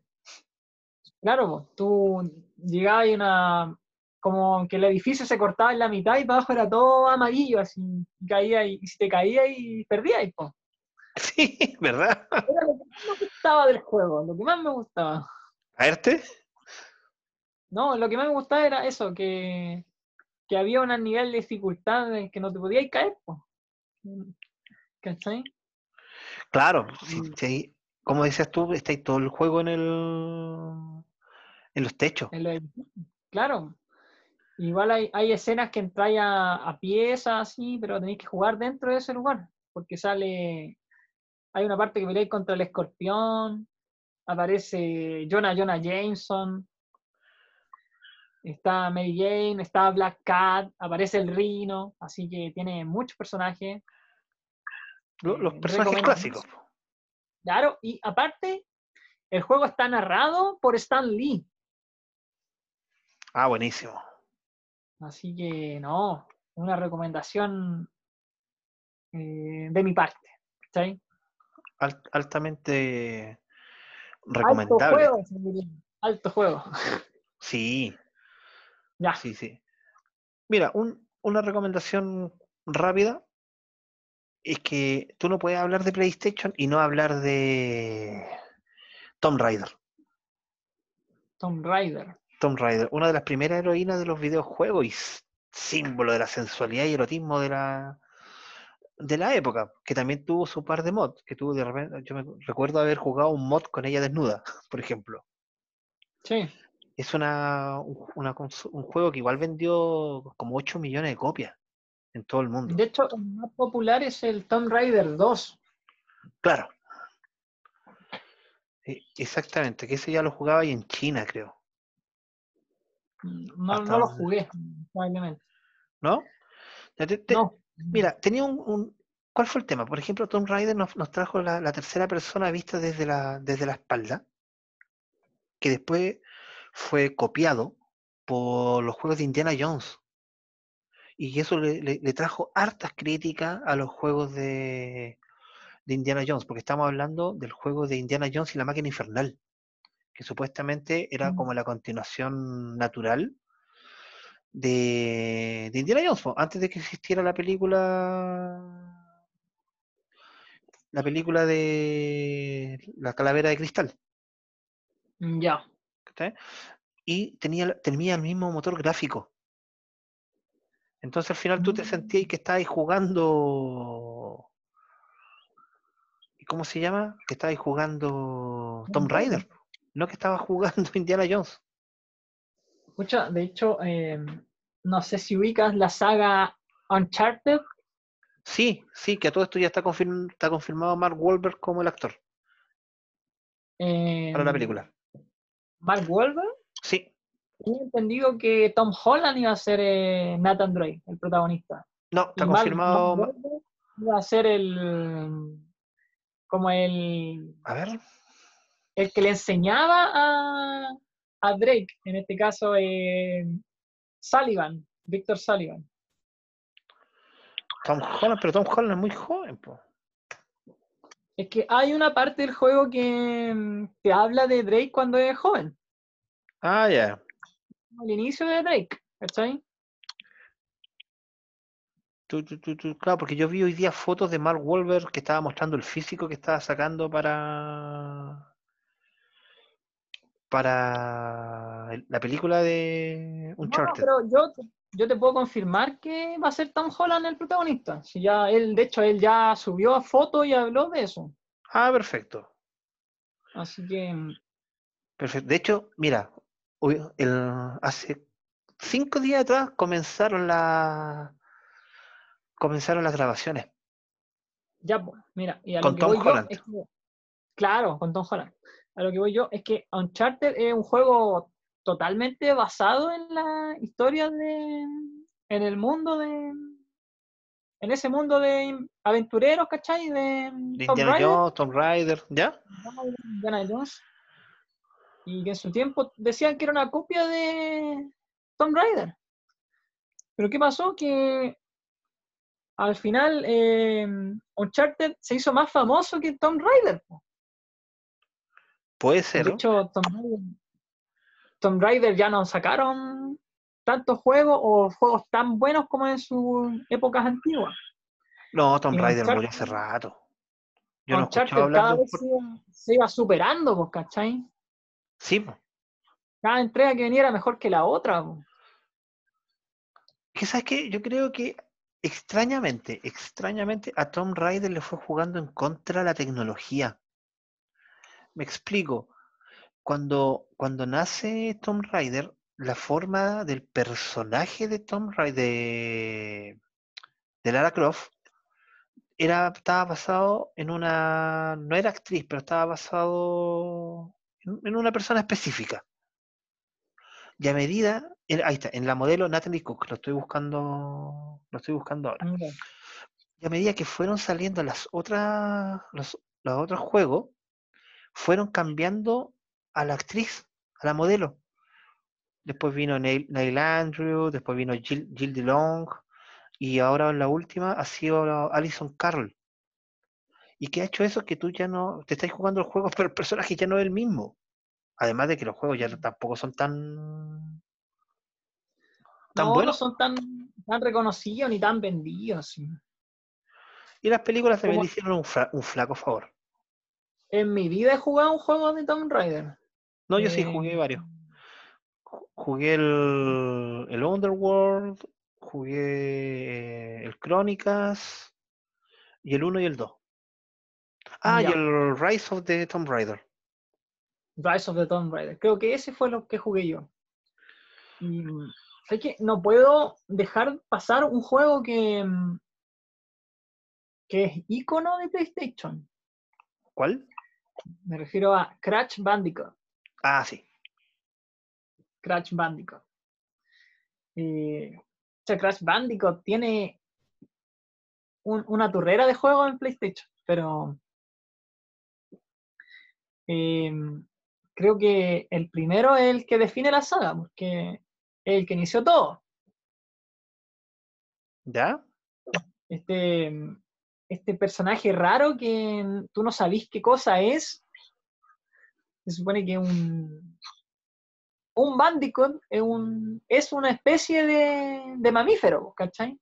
Claro, tú llegabas y una como que el edificio se cortaba en la mitad y para abajo era todo amarillo, así y caía y, y si te caía y perdías. po. <laughs> Sí, ¿verdad? Era lo que más me gustaba del juego, lo que más me gustaba. ¿Caerte? No, lo que más me gustaba era eso, que, que había un nivel de dificultad de que no te podías caer. po. ¿Cachai? Claro. si- Mm. como decías tú, estáis todo el juego en el en los techos. En los Claro. Igual hay, hay escenas que entráis a, a piezas así, pero tenéis que jugar dentro de ese lugar. Porque sale. Hay una parte que peleáis contra el escorpión. Aparece Jonah Jonah Jameson. Está Mary Jane, está Black Cat, aparece el Rino, así que tiene muchos personajes. Lo- Los Eh, personajes clásicos. Claro, y aparte, el juego está narrado por Stan Lee. Ah, buenísimo. Así que no, una recomendación eh, de mi parte. ¿cachai? Al- altamente Alto juego, alto juego. Sí, Ya, sí, sí. Mira, un- una recomendación rápida es que tú no puedes hablar de PlayStation y no hablar de Tomb Raider. Tomb Raider. Tomb Raider, una de las primeras heroínas de los videojuegos y símbolo de la sensualidad y erotismo de la de la época, que también tuvo su par de mods, que tuvo de repente, yo me recuerdo haber jugado un mod con ella desnuda, <laughs> por ejemplo. Sí, Es una, un- una un juego que igual vendió como 8 millones de copias en todo el mundo. de hecho, el más popular es el Tomb Raider 2. Claro. E- Exactamente, que ese ya lo jugaba ahí en China, creo. No, Hasta no lo jugué, probablemente. ¿No? Ya te- te- No. Mira, tenía un, un- ¿Cuál fue el tema? Por ejemplo, Tomb Raider nos, nos trajo la, la tercera persona vista desde la, desde la espalda, que después fue copiado por los juegos de Indiana Jones. Y eso le, le- le trajo hartas críticas a los juegos de, de Indiana Jones, porque estamos hablando del juego de Indiana Jones y la máquina infernal, que supuestamente era como la continuación natural de, de Indiana Jones, po, antes de que existiera la película la película de La Calavera de Cristal. Mm, Ya. Y tenía, tenía el mismo motor gráfico. Entonces al final tú te sentías que estabas jugando. ¿y ¿Cómo se llama? Que estabas jugando Tomb. Raider. No que estabas jugando <laughs> Indiana Jones. Escucha, de hecho, eh, no sé si ubicas la saga Uncharted. Sí, sí, que a todo esto ya está, confirm- está confirmado Mark Wahlberg como el actor para la película. Mark Wahlberg. Sí, Tenía entendido que Tom Holland iba a ser eh, Nathan Drake, el protagonista. no, Y está Mark- confirmado. Mark Wahlberg iba a ser el. como el. A ver, el que le enseñaba a, a Drake, en este caso eh, Sullivan, Víctor Sullivan. Tom Holland, pero Tom Holland es muy joven, po. Es que hay una parte del juego que mm, te habla de Drake cuando es joven, Ah, ya. al inicio de Drake, ¿cachai? Tú, tú, tú, tú, Claro, porque yo vi hoy día fotos de Mark Wahlberg que estaba mostrando el físico que estaba sacando para para la película de No, no, Uncharted. pero yo, yo te puedo confirmar que va a ser Tom Holland el protagonista. Si ya él, de hecho, él ya subió fotos y habló de eso. Ah, perfecto. Así que mm, Perfecto. De hecho, mira, el- hace cinco días atrás comenzaron la comenzaron las grabaciones. Ya, pues, mira, y a Con lo que Tom voy yo Holland. es que, claro, con Tom Holland. A lo que voy yo es que Uncharted es un juego totalmente basado en la historia de, en el mundo de, en ese mundo de aventureros, ¿cachai? De, De Indiana Jones, Tomb Raider, ¿ya? Indiana Jones. Y que en su tiempo decían que era una copia de Tomb Raider. Pero ¿qué pasó? Que al final eh, Uncharted se hizo más famoso que Tomb Raider. po. Puede De ser. ¿no? hecho, Tomb Tomb Raider ya no sacaron tantos juegos o juegos tan buenos como en sus épocas antiguas. No, Tomb Raider murió hace rato. Yo no hablar cada de vez se iba, se iba superando, pues, ¿cachai? Sí, po. Cada entrega que venía era mejor que la otra. po. que sabes qué? Yo creo que extrañamente, extrañamente a Tomb Raider le fue jugando en contra la tecnología. Me explico. Cuando, cuando nace Tomb Raider, la forma del personaje de Tomb Raider, de, de Lara Croft, era, estaba basado en una, no era actriz, pero estaba basado en, en una persona específica. Y a medida, en- ahí está, en la modelo Natalie Cook, lo estoy buscando, lo estoy buscando ahora. Mira, Y a medida que fueron saliendo las otras, los, los otros juegos, fueron cambiando a la actriz, a la modelo. Después vino Neil, Neil Andrew, después vino Jill, Jill DeLong, y ahora en la última ha sido Alison Carroll. ¿Y qué ha hecho eso? Que tú ya no, te estás jugando el juego, <laughs> pero el personaje ya no es el mismo. Además de que los juegos ya tampoco son tan, tan no, no buenos. son tan, tan reconocidos ni tan vendidos. Y las películas también hicieron un, fra- un flaco favor. En mi vida he jugado un juego de Tomb Raider. No, yo sí Eh, jugué varios. Ju- Jugué el, el Underworld, jugué eh, el Crónicas y el 1 y el 2. Ah, y el Rise of the Tomb Raider. Rise of the Tomb Raider. Creo que ese fue lo que jugué yo. Y sé que no puedo dejar pasar un juego que, mm, que es icono de PlayStation. ¿Cuál? Me refiero a Crash Bandicoot. Ah, sí. Crash Bandicoot. Eh, o sea, Crash Bandicoot tiene un- una turrera de juegos en PlayStation, pero eh, creo que el primero es el que define la saga, porque es el que inició todo. ¿Ya? Este, este personaje raro que tú no sabís qué cosa es. Se supone que un, un Bandicoot es, un, es una especie de, de mamífero, ¿cachai?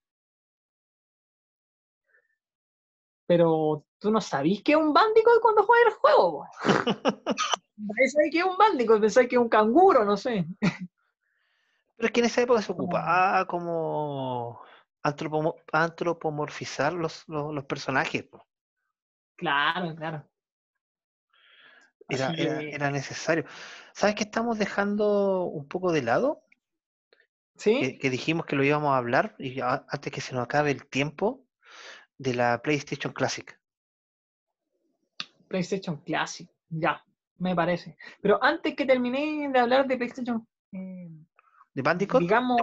pero tú no sabís que es un Bandicoot cuando juegas el juego. <laughs> Pensáis que es un Bandicoot, pensáis que es un canguro, no sé. Pero es que en esa época se ocupaba como antropomo- antropomorfizar los, los, los personajes. po. Claro, claro. Era, era, que- era necesario. ¿Sabes qué estamos dejando un poco de lado? ¿Sí? Que, que dijimos que lo íbamos a hablar y antes que se nos acabe el tiempo de la PlayStation Classic. PlayStation Classic, ya, me parece. Pero antes que terminé de hablar de PlayStation, eh, ¿De Bandicoot? digamos,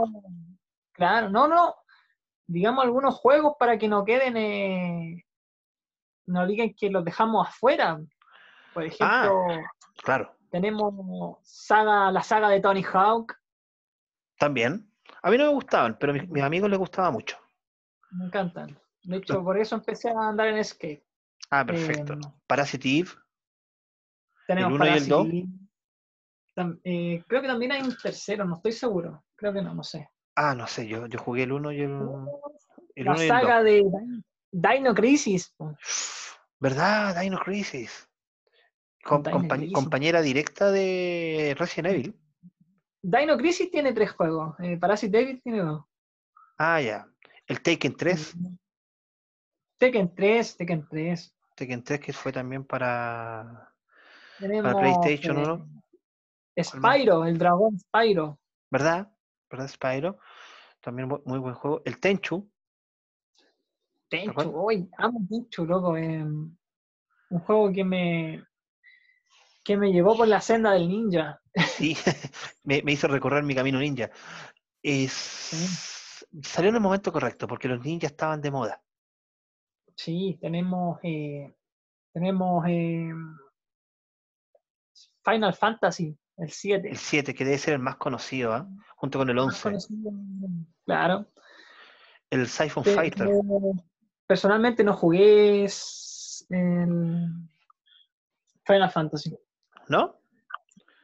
claro, no, no, digamos algunos juegos para que no queden, eh, no digan que los dejamos afuera. Por ejemplo, Claro, tenemos saga, la saga de Tony Hawk, también. A mí no me gustaban, pero a mis, mis amigos les gustaba mucho. me encantan. De hecho, por eso empecé a andar en skate. Ah, perfecto. Parasite Eve, Tenemos uno y el eh, creo que también hay un tercero, no estoy seguro. Creo que no, no sé. Ah, no sé, yo, yo jugué el 1 y el, el la uno y el saga 2. de Din- Dino Crisis. ¿Verdad? Dino Crisis. Com- Dino compañ- Crisis. compañera directa de Resident Evil. Dino Crisis tiene tres juegos. eh, Parasite Eve tiene dos. Ah, ya. El Taken 3. Tekken 3, Tekken 3. Tekken 3 que fue también para... Tenemos PlayStation eh, 1. Spyro, el dragón Spyro. ¿Verdad? ¿Verdad, Spyro? También muy buen juego. El Tenchu. Tenchu, hoy amo Tenchu, loco. eh, un juego que me que me llevó por la senda del ninja. Sí, <laughs> me, me hizo recorrer mi camino ninja. Es... Salió en el momento correcto, porque los ninjas estaban de moda. Sí, tenemos eh, tenemos eh, Final Fantasy, el 7. El 7, que debe ser el más conocido, ¿ah? junto con el más 11. conocido, Claro. El Siphon Fighter. pero personalmente no jugué el Final Fantasy. ¿No?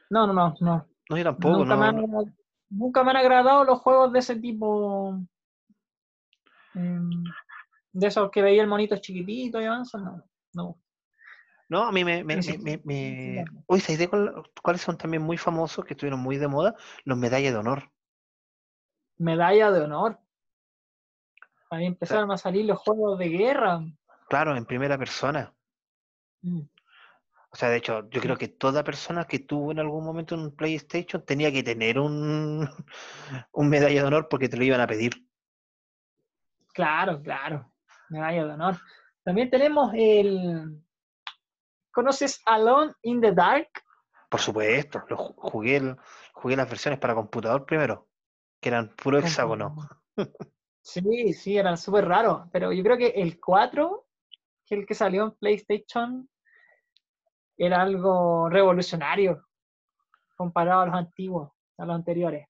No, no, no, no. No, yo tampoco. nunca, no, me han, no. agra- nunca me han agradado los juegos de ese tipo. em, de esos que veía el monito chiquitito y avanza, no. no. No, a mí me... me, Ni me, me- me- ni siquiera. Uy, ¿sabes de cuál- cuáles son también muy famosos, que estuvieron muy de moda? Los medallas de honor. Medalla de honor. Ahí empezaron a salir los juegos de guerra. Claro, en primera persona. Mm, O sea, de hecho, yo creo que toda persona que tuvo en algún momento un PlayStation tenía que tener un, <laughs> un medalla de honor porque te lo iban a pedir. Claro, claro. Medalla de honor. También tenemos el. ¿Conoces Alone in the Dark? Por supuesto, lo ju- jugué, jugué las versiones para computador primero, que eran puro hexágono. Sí, sí, eran súper raros. Pero yo creo que el 4, que es el que salió en PlayStation, era algo revolucionario comparado a los antiguos, a los anteriores.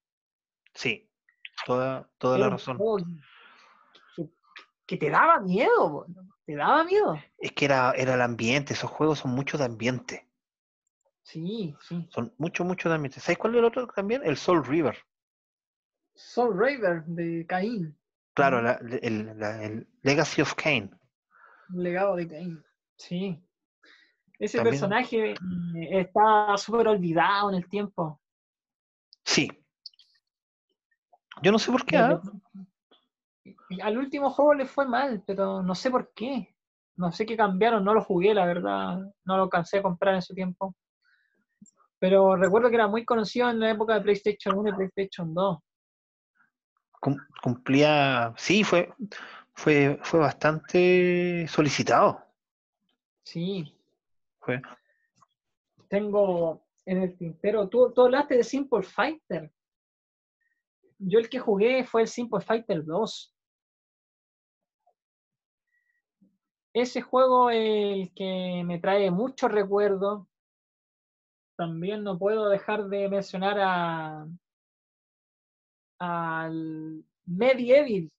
Sí, toda, toda la razón. Que, que te daba miedo, po, te daba miedo. Es que era, era el ambiente, esos juegos son mucho de ambiente. Sí, sí. Son mucho, mucho de ambiente. ¿Sabes cuál es el otro también? El Soul River. Soul Raver de Caín, Claro, la- el, la- el Legacy of un legado de Caín. Sí. Ese También- personaje eh, está súper olvidado en el tiempo. Sí. Yo no sé por qué. Al último juego le fue mal, pero no sé por qué. No sé qué cambiaron, no lo jugué, la verdad. No lo alcancé a comprar en su tiempo. Pero recuerdo que era muy conocido en la época de PlayStation 1 y PlayStation 2. Cum- cumplía, sí, fue, fue, fue bastante solicitado. Sí, Fue, tengo en el tintero. Tú, tú hablaste de Simple Fighter. Yo el que jugué fue el Simple Fighter 2. Ese juego el que me trae muchos recuerdos. También no puedo dejar de mencionar a al Medieval.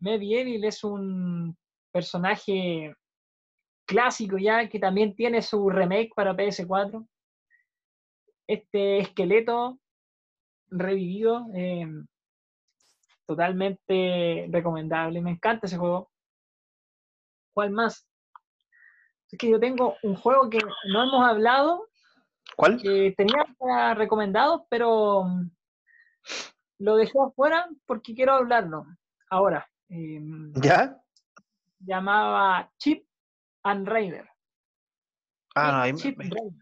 Medieval es un personaje clásico ya que también tiene su remake para PS4. Este esqueleto revivido, eh, totalmente recomendable. Me encanta ese juego. ¿Cuál más? Es que yo tengo un juego que no hemos hablado, ¿Cuál? que tenía para recomendados, pero mm, lo dejé afuera porque quiero hablarlo. Ahora, em, ¿Ya? llamaba Chip and Raider. Ah, no, ¿Qué ahí es me- Chip me- Raider?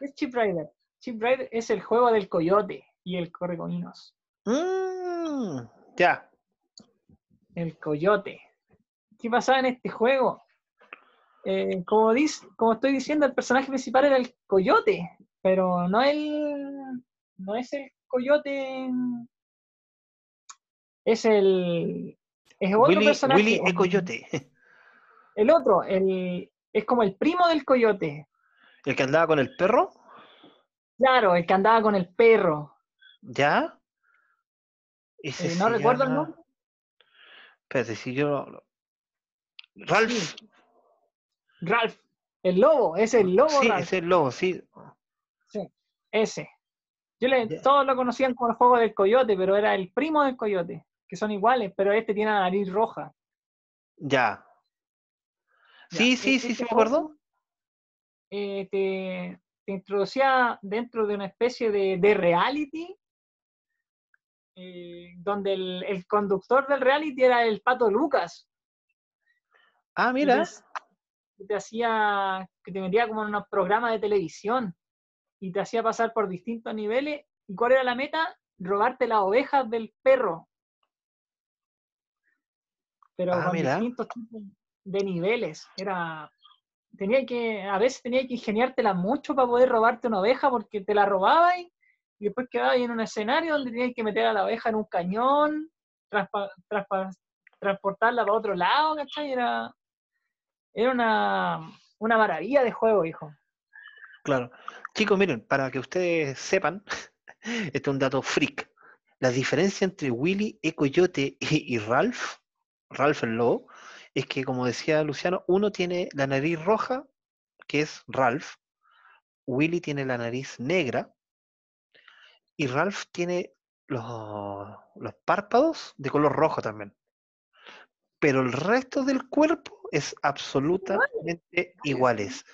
¿Qué es Chip Raider? Chip Raider es el juego del coyote y el correcaminos. Mm, ya. El coyote. ¿Qué pasaba en este juego? Eh, como, dis- como estoy diciendo, el personaje principal era el coyote, pero no el. No es el coyote. Es el. Es otro Willy, personaje. Willy el-. Coyote. El otro, el, es como el primo del coyote. El que andaba con el perro. Claro, el que andaba con el perro. ¿Ya? Ese Eh, no recuerdo el llama- nombre. Espérate, si yo. Ralph. Sí. Ralph. El lobo, es el lobo Sí, Ralph. es el lobo, sí. Ese. Yo le, todos lo conocían como el juego del coyote, pero era el primo del coyote, que son iguales, pero este tiene la nariz roja. Ya. Ya, Sí, sí, sí, sí, este me acuerdo. eh, te, te introducía dentro de una especie de, de reality, eh, donde el, el conductor del reality era el Pato Lucas. Ah, mira. y te hacía, que te metía como en unos programas de televisión y te hacía pasar por distintos niveles. ¿Y cuál era la meta? Robarte las ovejas del perro. Pero Ah, con mira. distintos tipos de niveles. Era, tenía que, a veces tenía que ingeniártela mucho para poder robarte una oveja porque te la robabas y, y después quedabas en un escenario donde tenías que meter a la oveja en un cañón, transpa- transpa- transportarla para otro lado, ¿cachai? Era, era una, una maravilla de juego, hijo. Claro. Chicos, miren, para que ustedes sepan, <laughs> este es un dato freak. La diferencia entre Willy, E. Coyote y, Ralph, Ralph el lobo, es que, como decía Luciano, uno tiene la nariz roja, que es Ralph, Willy tiene la nariz negra, y Ralph tiene los, los párpados de color rojo también. Pero el resto del cuerpo es absolutamente iguales.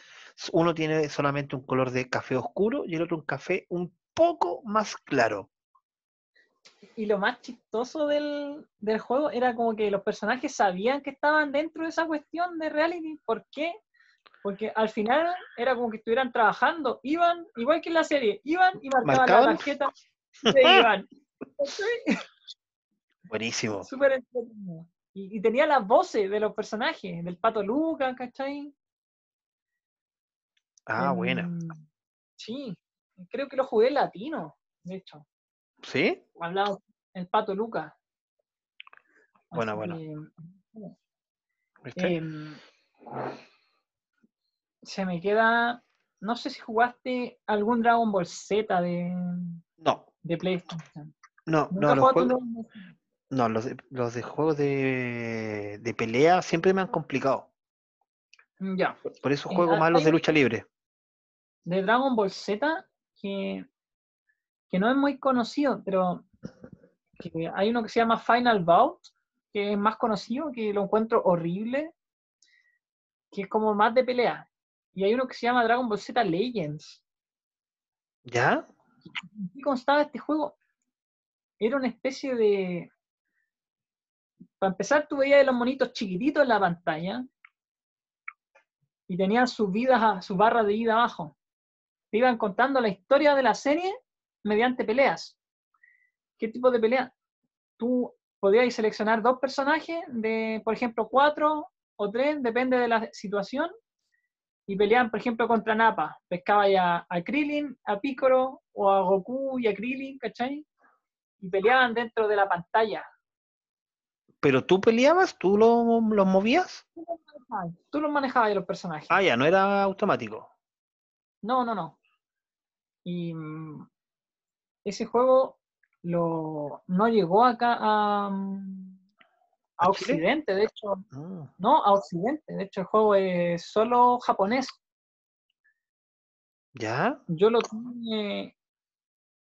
Uno tiene solamente un color de café oscuro y el otro un café un poco más claro. Y lo más chistoso del, del juego era como que los personajes sabían que estaban dentro de esa cuestión de reality. ¿Por qué? Porque al final era como que estuvieran trabajando, iban, igual que en la serie, iban y marcaban, ¿Marcaban? la tarjeta se iban. <laughs> Buenísimo. Súper entretenido. Y, y tenía las voces de los personajes, del Pato Lucas, ¿cachai? Ah, buena. En- Sí, creo que lo jugué en latino, de hecho. ¿Sí? Hablaba el Pato Lucas. Así que, ¿Viste? em, se me queda. No sé si jugaste algún Dragon Ball Z de, no, de PlayStation. no, ¿Nunca no, los juegos? No, los de, los de juegos de, de pelea siempre me han complicado. Mm, Ya. Por- eso Eh, juego más los de lucha libre. de Dragon Ball Z que, que no es muy conocido, pero que hay uno que se llama Final Bout, que es más conocido, que lo encuentro horrible, que es como más de pelea. Y hay uno que se llama Dragon Ball Z Legends. ¿Ya? ¿En qué constaba este juego? Era una especie de... Para empezar, tú veías los monitos chiquititos en la pantalla y tenían sus vidas, a- sus barras de vida abajo. Te iban contando la historia de la serie mediante peleas. ¿Qué tipo de pelea? Tú podías seleccionar dos personajes de, por ejemplo, cuatro o tres, depende de la situación, y peleaban, por ejemplo, contra Nappa. Pescaba ya a Krillin, a Piccolo, o a Goku y a Krillin, ¿cachai? Y peleaban dentro de la pantalla. ¿Pero tú peleabas? ¿Tú lo- los movías? Ay, Tú los manejabas los personajes. Ah, ya, no era automático. No, no, no. Y mm, ese juego lo, no llegó acá a, mm. Occidente, de hecho, Mm, no, a Occidente, de hecho el juego es solo japonés. ¿Ya? Yo lo tuve,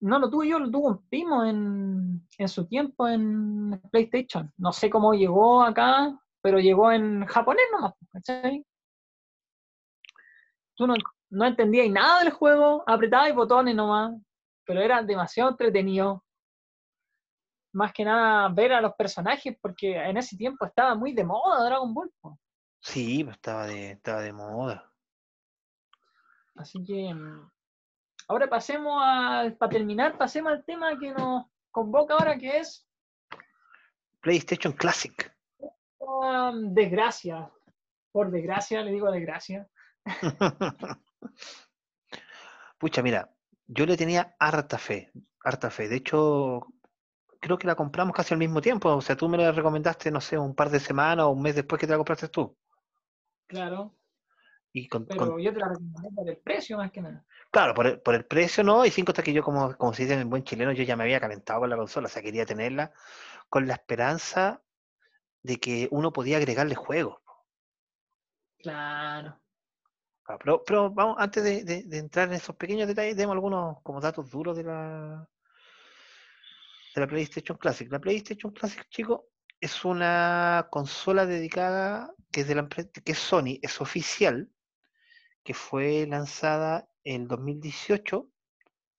no lo tuve yo, lo tuvo un primo en, en su tiempo en PlayStation. No sé cómo llegó acá, pero llegó en japonés nomás, ¿cachai? tú no, no entendías nada del juego, apretabas botones nomás, pero era demasiado entretenido. Más que nada ver a los personajes, porque en ese tiempo estaba muy de moda Dragon Ball. Sí, pues, estaba de, estaba de moda. Así que mm, ahora pasemos a, para terminar, pasemos al tema que nos convoca ahora, que es PlayStation Classic. um, desgracia. Por desgracia, le digo desgracia. <laughs> Pucha, mira, yo le tenía harta fe, harta fe. De hecho, creo que la compramos casi al mismo tiempo. O sea, tú me la recomendaste, no sé, un par de semanas o un mes después que te la compraste tú. Claro, Y con, pero con- yo te la recomendé por el precio más que nada. claro, por el, por el precio no, y cinco hasta que yo, como, como se dice en buen chileno, yo ya me había calentado con la consola, o sea, quería tenerla con la esperanza de que uno podía agregarle juegos. Claro. Ah, Pero, pero vamos, antes de, de- de entrar en esos pequeños detalles, demos algunos como datos duros de la, de la PlayStation Classic. La PlayStation Classic, chicos, es una consola dedicada que es de la empresa, que es Sony, es oficial, que fue lanzada en 2018,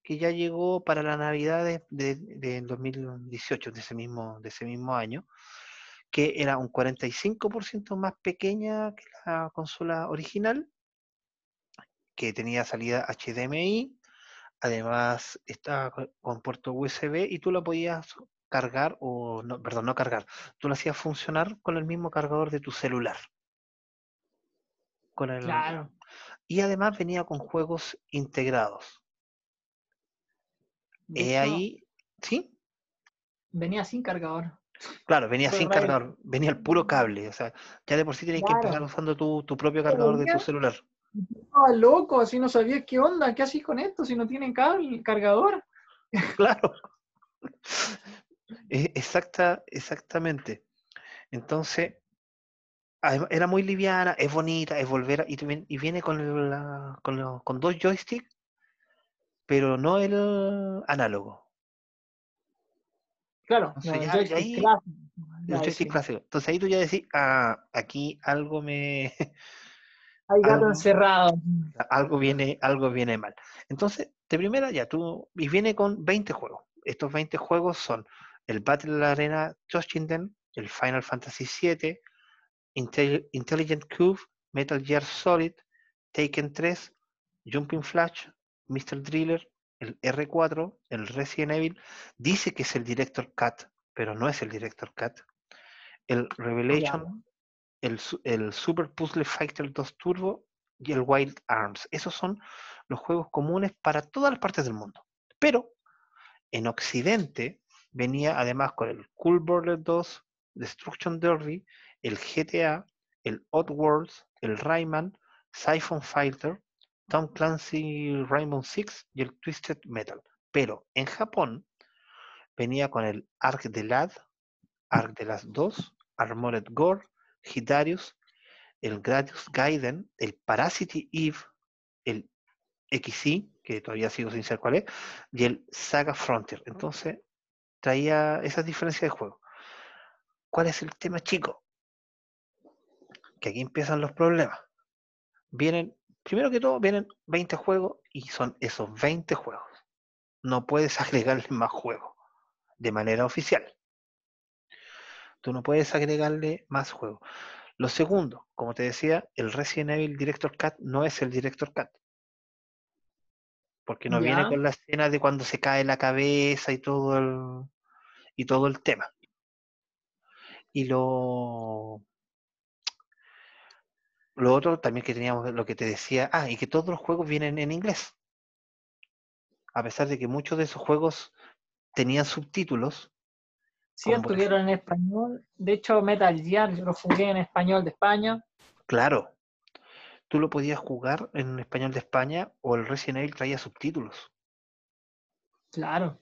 que ya llegó para la Navidad de, de- del 2018, de ese mismo, de ese mismo año, que era un 45% más pequeña que la consola original, que tenía salida HDMI, además estaba co- con puerto USB y tú la podías cargar o no, perdón, no cargar, tú la hacías funcionar con el mismo cargador de tu celular. Con el, Claro. Y además venía con juegos integrados. He ahí, ¿sí? venía sin cargador. Claro, venía sin raro. cargador, venía el puro cable, o sea, ya de por sí tenías que empezar Claro. usando tu, tu propio cargador de tu celular. Estaba loco, así no sabía qué onda, qué haces con esto si no tienen cable, cargador. <laughs> Claro. E- Exacta, exactamente. Entonces, era muy liviana, es bonita, es volver a- y, y viene con, la- con, lo- con dos joysticks, pero no el análogo, Claro, ya- joystick ahí- joystick. Entonces ahí tú ya decís, ah, aquí algo me, <laughs> Hay gato algo- encerrado. algo viene, algo viene mal. Entonces, de primera ya tú, y viene con 20 juegos. Estos 20 juegos son el Battle Arena Toshinden, el Final Fantasy VII, Intel- Intelligent Cube, Metal Gear Solid, Taken 3, Jumping Flash, Mr. Driller, el R4, el Resident Evil. Dice que es el Director Cut, pero no es el Director Cut. El Revelation, el, el Super Puzzle Fighter 2 Turbo y el Wild Arms. Esos son los juegos comunes para todas las partes del mundo. Pero en Occidente venía además con el Cool Border 2, Destruction Derby, el GTA, el Oddworlds, el Rayman, Siphon Fighter, Tom Clancy Rainbow Six y el Twisted Metal. Pero en Japón venía con el Ark de Lad, Ark de las 2, Armored Gore, Hidarius, el Gradius Gaiden, el Parasite Eve, el XY, que todavía sigo sin saber cuál es, y el Saga Frontier. Entonces, traía esas diferencias de juego. ¿Cuál es el tema, chico? Que aquí empiezan los problemas. Vienen, primero que todo, vienen 20 juegos y son esos 20 juegos. No puedes <laughs> agregarle más juegos de manera oficial. Tú no puedes agregarle más juegos. Lo segundo, como te decía, el Resident Evil Director Cut no es el Director Cut. Porque no viene con la escena de cuando se cae la cabeza y todo el, y todo el tema. Y lo, lo otro también que teníamos, lo que te decía, ah, y que todos los juegos vienen en inglés. A pesar de que muchos de esos juegos tenían subtítulos, Sí, estuvieron en español. De hecho, Metal Gear yo lo jugué en español de España. claro, tú lo podías jugar en español de España o el Resident Evil traía subtítulos. Claro.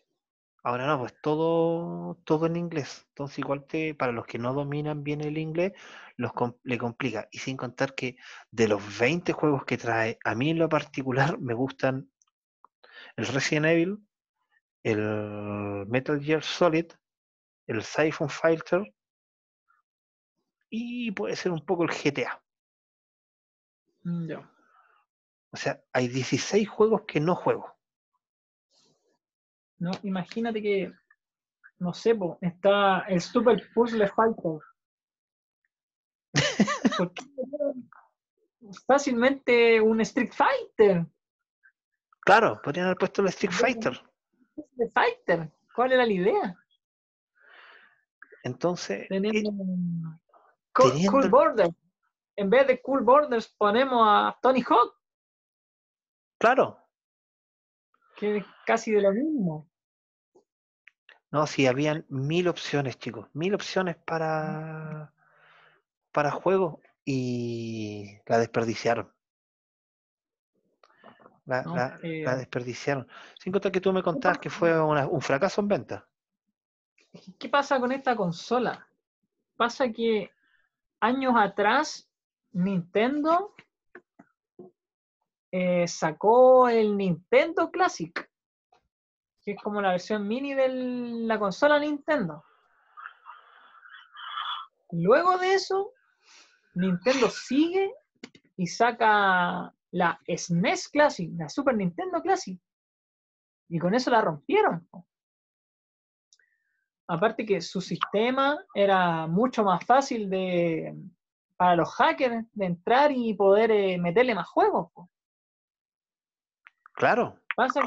Ahora no, pues todo, todo en inglés. Entonces, igual te, para los que no dominan bien el inglés, los le complica. Y sin contar que de los 20 juegos que trae, a mí en lo particular <laughs> me gustan el Resident Evil, el Metal Gear Solid, el Siphon Fighter y puede ser un poco el GTA. Mm. O sea, hay 16 juegos que no juego. No, imagínate que, no sé, po, está el Super Puzzle Fighter. <laughs> ¿Por qué? Fácilmente un Street Fighter. Claro, podrían haber puesto el Street Fighter. Street Fighter. ¿Cuál era la idea? Entonces, Tenemos eh, Cool, teniendo Cool el- Borders. En vez de Cool Borders ponemos a Tony Hawk, claro, que es casi de lo mismo. no, sí, habían mil opciones, chicos, mil opciones para, para juegos y la desperdiciaron. La, ¿no? la- Eh, la desperdiciaron. Sin contar que tú me contabas que fue una- un fracaso en venta. ¿Qué pasa con esta consola? Pasa que años atrás Nintendo eh, sacó el Nintendo Classic, que es como la versión mini de la consola Nintendo. Luego de eso, Nintendo sigue y saca la SNES Classic, la Super Nintendo Classic. Y con eso la rompieron. Aparte que su sistema era mucho más fácil de para los hackers de entrar y poder eh, meterle más juegos. Claro, Pasa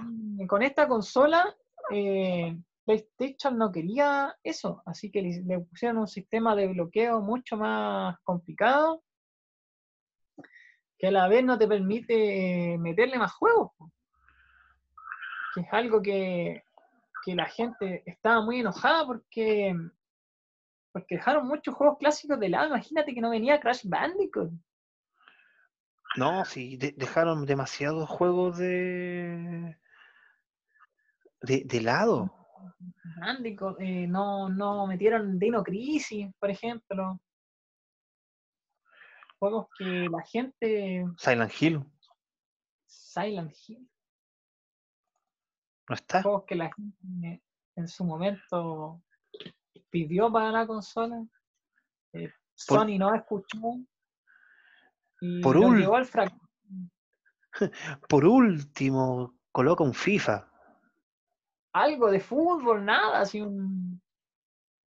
con esta consola eh, PlayStation no quería eso, así que le, le pusieron un sistema de bloqueo mucho más complicado que a la vez no te permite meterle más juegos. Que es algo que, que la gente estaba muy enojada porque, porque dejaron muchos juegos clásicos de lado. Imagínate que no venía Crash Bandicoot. No, sí, de- dejaron demasiados juegos de, de, de lado. Eh, no, no metieron Dino Crisis, por ejemplo. Juegos que la gente. Silent Hill, Silent Hill. ¿no está? Juegos que la gente en su momento pidió para la consola. eh, Por- Sony no escuchó. Y Por lo ul- llevó al fracaso. <laughs> Por último, coloca un FIFA. Algo de fútbol, nada, así un.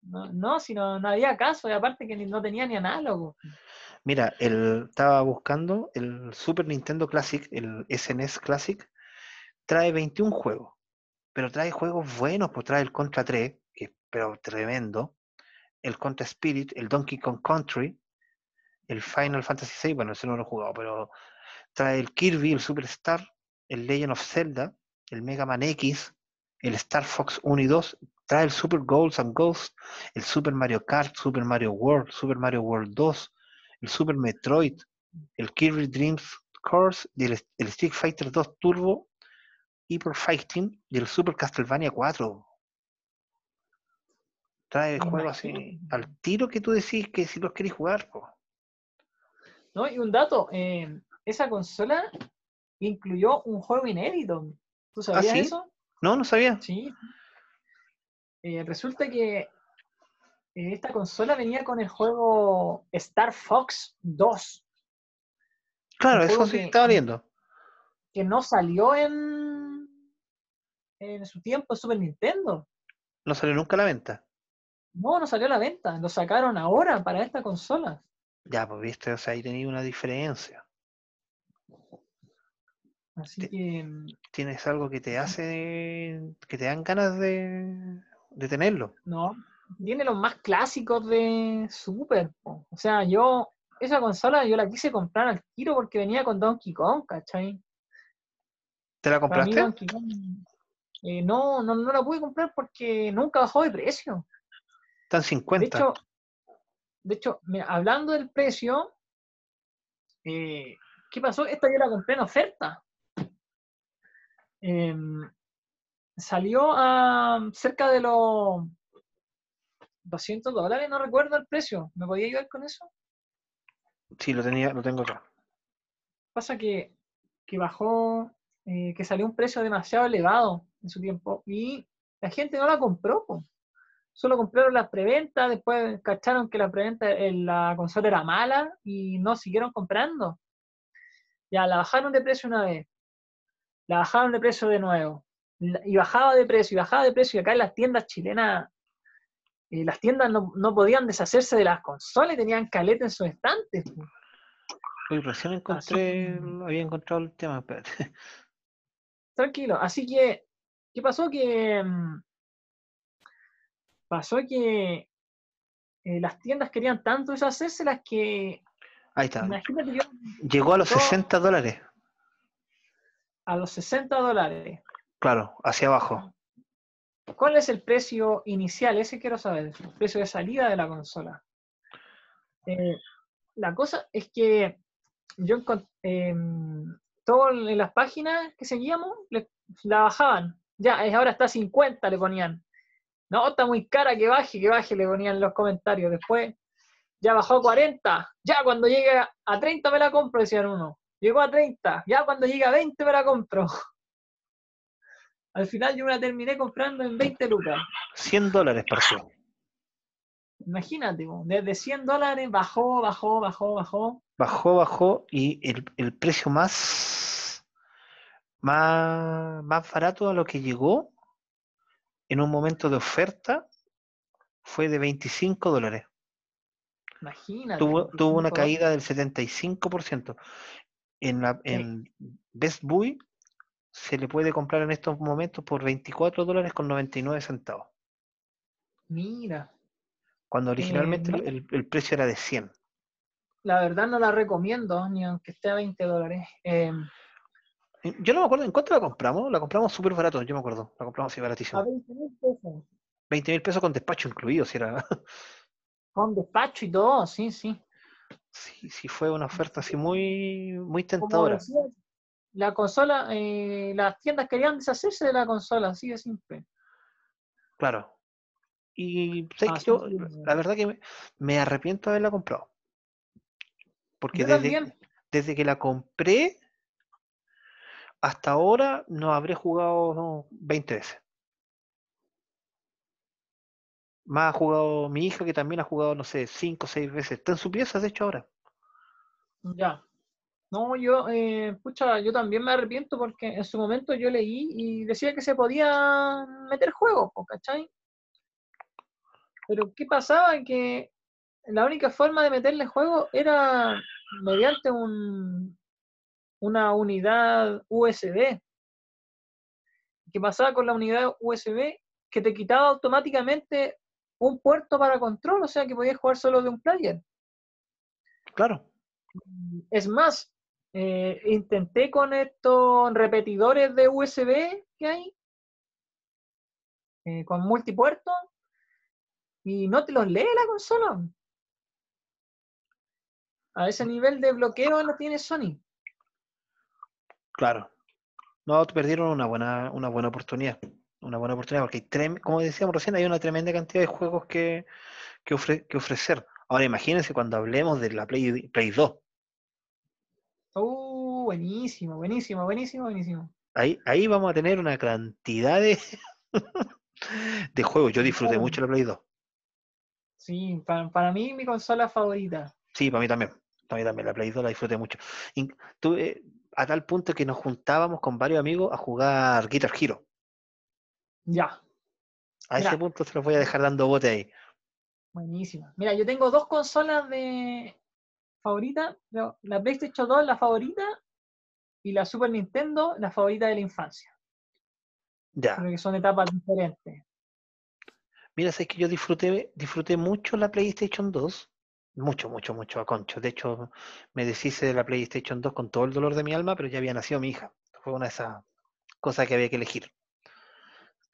No, no, si no, no había caso, y aparte que no tenía ni análogo. Mira, el, estaba buscando el Super Nintendo Classic, el SNES Classic, trae 21 juegos, pero trae juegos buenos, pues trae el Contra 3, que es pero tremendo, el Contra Spirit, el Donkey Kong Country, el Final Fantasy VI, bueno, ese no lo he jugado, pero trae el Kirby, el Superstar, el Legend of Zelda, el Mega Man X, el Star Fox 1 y 2, trae el Super Goals and Ghosts, el Super Mario Kart, Super Mario World, Super Mario World 2, el Super Metroid, el Kirby Dreams Course, y el, el Street Fighter 2 Turbo, Hyper Fighting y el Super Castlevania 4. Trae juegos así Imagínate. al tiro que tú decís que si los querés jugar. po. ¿No? Y un dato, eh, esa consola incluyó un juego inédito. ¿Tú sabías ¿sí? eso? No, no sabía. Sí. Eh, resulta que eh, esta consola venía con el juego Star Fox 2, Claro, eso sí que- estaba viendo. que no salió en, en su tiempo en Super Nintendo. No salió nunca a la venta. No, no salió a la venta. Lo sacaron ahora para esta consola. Ya, pues viste, o sea, ahí tenía una diferencia. Así Te- que Tienes algo que te hace, que te dan ganas de, de tenerlo. No, tiene los más clásicos de Super. po. O sea, yo, esa consola yo la quise comprar al tiro porque venía con Donkey Kong, ¿cachai? ¿Te la mí compraste? Donkey Kong, eh, no, no, no la pude comprar porque nunca bajó de precio. Están De 50. hecho, de hecho, mira, hablando del precio, eh, ¿qué pasó? Esta yo la compré en oferta. Em, salió a cerca de los 200 dólares, no recuerdo el precio. ¿Me podía ayudar con eso? Sí, lo tenía, lo tengo acá. Pasa que, que bajó, eh, que salió un precio demasiado elevado en su tiempo y la gente no la compró. po. Solo compraron las preventas, después cacharon que la preventa en la consola era mala y no siguieron comprando. Ya, la bajaron de precio una vez. La bajaron de precio de nuevo. Y bajaba de precio, y bajaba de precio. Y acá en las tiendas chilenas, eh, las tiendas no, no podían deshacerse de las consolas y tenían caleta en sus estantes. Hoy recién encontré, había encontrado el tema, espérate. Tranquilo. Así que, ¿qué pasó? Que mm, pasó que eh, las tiendas querían tanto deshacérselas que, Ahí está. imagínate yo, Llegó a los todo- 60 dólares. a los 60 dólares. Claro, hacia abajo. ¿Cuál es el precio inicial? Ese quiero saber, el precio de salida de la consola. Eh, la cosa es que yo encont- em, todo en las páginas que seguíamos le- la bajaban. Ya, ahora está a 50, le ponían. No, está muy cara, que baje, que baje, le ponían los comentarios. Después, ya bajó a 40. Ya cuando llegue a 30 me la compro, decían uno. Llegó a 30. Ya cuando llegue a 20 me la compro. <laughs> Al final yo me la terminé comprando en 20 lucas. 100 dólares pareció. Imagínate, desde 100 dólares bajó, bajó, bajó, bajó. Bajó, bajó y el, el precio más, más, más barato a lo que llegó en un momento de oferta fue de 25 dólares. Imagínate. Tuvo, tuvo una 25 caída del 75%. En, la, en Best Buy se le puede comprar en estos momentos por 24 dólares con 99 centavos, Mira, cuando originalmente no. el, precio era de 100. la verdad no la recomiendo, ni aunque esté a 20 dólares. Eh, Eh, Yo no me acuerdo en cuánto la compramos, la compramos súper barato, yo me acuerdo, la compramos así a baratísimo. 20 mil pesos. 20 mil pesos con despacho incluido, si era. <laughs> Con despacho y todo, sí, sí. Sí, sí fue una oferta así muy, muy tentadora. decía, la consola, eh, las tiendas querían deshacerse de la consola, así de simple. Claro. Y la verdad que me, me arrepiento de haberla comprado. Porque Yo desde, también. desde que la compré hasta ahora no habré jugado no, 20 veces. Más ha jugado mi hija, que también ha jugado, no sé, 5 o 6 veces. Está en su pieza, de hecho, ahora. Ya. No, yo, eh, yo también me arrepiento porque en su momento yo leí y decía que se podía meter juegos, ¿cachai? Pero ¿qué pasaba? Que la única forma de meterle juego era mediante un, una unidad USB. ¿Qué pasaba con la unidad USB? Que te quitaba automáticamente un puerto para control, o sea que podías jugar solo de un player. Claro. Es más, eh, intenté con estos repetidores de USB que hay, eh, con multipuerto, y no te los lee la consola. A ese nivel de bloqueo lo tiene Sony. Claro. No, perdieron una buena, una buena oportunidad. Una buena oportunidad, porque hay como decíamos recién, hay una tremenda cantidad de juegos que, que, ofre- que ofrecer. Ahora imagínense cuando hablemos de la Play, Play 2. Uh, buenísimo, buenísimo, buenísimo, buenísimo. Ahí, ahí vamos a tener una cantidad de, <laughs> de juegos. Yo disfruté mucho la Play 2. Sí, para, para mí mi consola favorita. Sí, para mí también. Para mí también, la Play 2 la disfruté mucho. In- tuve- a tal punto que nos juntábamos con varios amigos a jugar Guitar Hero. Ya, A ese punto se los voy a dejar dando bote ahí. buenísima. Mira, yo tengo dos consolas de favorita, la la PlayStation 2 la favorita y la Super Nintendo la favorita de la infancia. Ya. Creo que son etapas diferentes. Mira, sé que yo disfruté, disfruté mucho la PlayStation 2. Mucho, mucho, mucho a concho. De hecho, me deshice de la PlayStation 2 con todo el dolor de mi alma, pero ya había nacido mi hija. Fue una de esas cosas que había que elegir.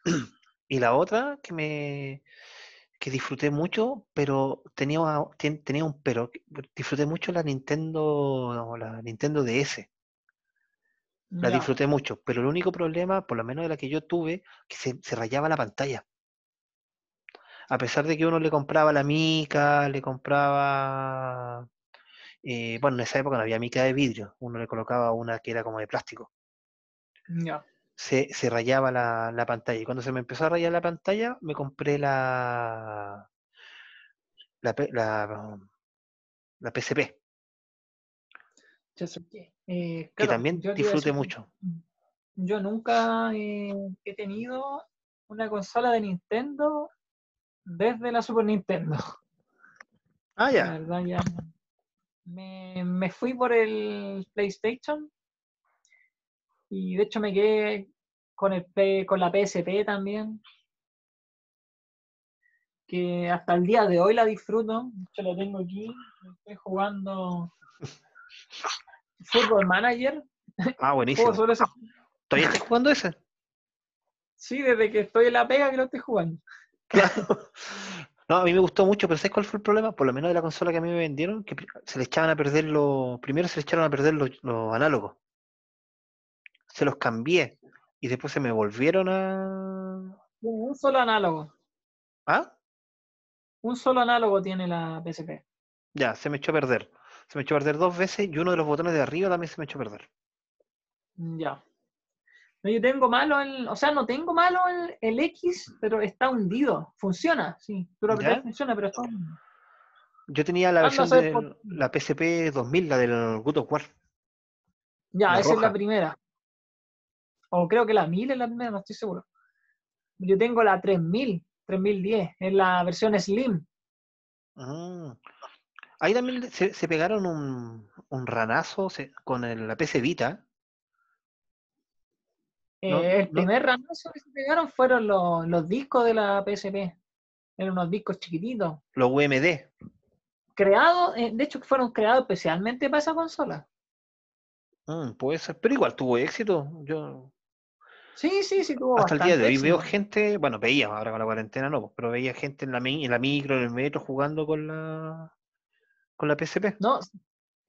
<clears throat> Y la otra que me que disfruté mucho, pero tenía, tenía un pero. Disfruté mucho la Nintendo, la Nintendo DS. La disfruté mucho, pero el único problema, por lo menos de la que yo tuve, que se, se rayaba la pantalla. A pesar de que uno le compraba la mica, le compraba... eh, bueno, en esa época no había mica de vidrio, uno le colocaba una que era como de plástico. Ya. Se, se rayaba la, la pantalla. Y cuando se me empezó a rayar la pantalla, me compré la... La, la, la PSP. Eh, que también disfrute mucho. Yo nunca eh, he tenido una consola de Nintendo desde la Super Nintendo. Ah, ya. La verdad, ya. Me, me fui por el PlayStation y de hecho me quedé con, el con la PSP también. Que hasta el día de hoy la disfruto. De hecho, la tengo aquí. Estoy jugando <laughs> Football Manager. Ah, buenísimo. ese- ¿Todavía estás jugando ese? Sí, desde que estoy en la pega que lo estoy jugando. Claro. No, a mí me gustó mucho, pero ¿sabes cuál fue el problema? Por lo menos de la consola que a mí me vendieron, que se le echaban a perder los. Primero se le echaron a perder los, los análogos. Se los cambié. Y después se me volvieron a. Un solo análogo. ¿Ah? Un solo análogo tiene la PSP. Ya, se me echó a perder. Se me echó a perder dos veces y uno de los botones de arriba también se me echó a perder. Ya. No, yo tengo malo el, o sea, no tengo malo el, el X, pero está hundido. Funciona, sí. Funciona, pero está hundido. Yo tenía la Anda a versión de por- la PSP 2000, la del God of War. Ya, La esa es la primera. O creo que la 1000 es la primera, no estoy seguro. Yo tengo la 3000, 3010, es la versión Slim. Ah. Ahí también se, se pegaron un, un ranazo se- con el- la PC Vita. Eh, No, el no. primer ramazo que se pegaron fueron los, los discos de la PSP. Eran unos discos chiquititos. Los UMD. Creados, eh, de hecho, fueron creados especialmente para esa consola. Mm, puede ser, pero igual tuvo éxito. Yo Sí, sí, sí, tuvo hasta el día de hoy veo gente, bueno, veía ahora con la cuarentena no, pero veía gente en la, en la micro, en el metro jugando con la con la PSP. No,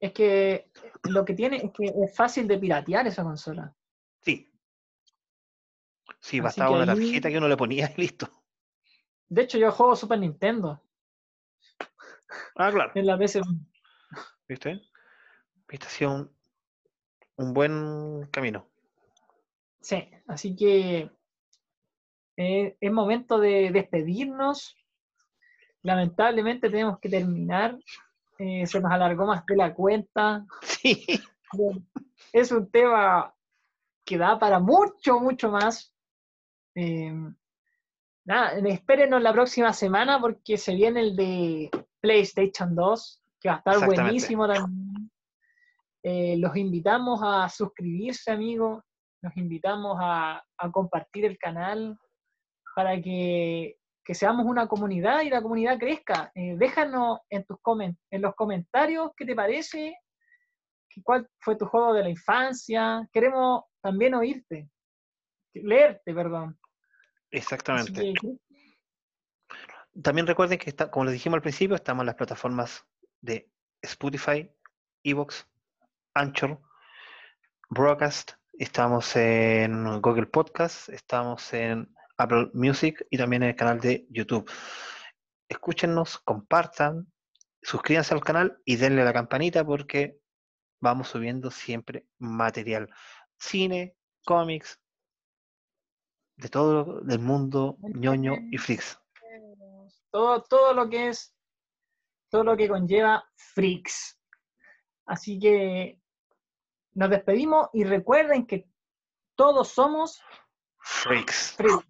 es que lo que tiene es que es fácil de piratear esa consola. Sí. Sí, bastaba una ahí- tarjeta que uno le ponía y <laughs> listo. De hecho, yo juego Super Nintendo Ah, claro. en la PSP. ¿Viste? Viste, ha sido un, un buen camino. Sí, así que eh, es momento de despedirnos. Lamentablemente tenemos que terminar. Eh, se nos alargó más de la cuenta. Sí. Bueno, <laughs> es un tema que da para mucho, mucho más. Eh, nada, espérenos la próxima semana porque se viene el de PlayStation 2, que va a estar buenísimo también. Eh, los invitamos a suscribirse, amigos. Los invitamos a, a compartir el canal para que, que seamos una comunidad y la comunidad crezca. Eh, déjanos en, tus comen- en los comentarios qué te parece, cuál fue tu juego de la infancia. Queremos también oírte, leerte, perdón. Exactamente. que, También recuerden que está, como les dijimos al principio, estamos en las plataformas de Spotify, Evox, Anchor, Broadcast, estamos en Google Podcast, estamos en Apple Music y también en el canal de YouTube. Escúchenos, compartan, suscríbanse al canal y denle a la campanita porque vamos subiendo siempre material. Cine, cómics, de todo el mundo ñoño y freaks. todo, todo lo que es, todo lo que conlleva freaks. Así que nos despedimos y recuerden que todos somos Freaks. freaks.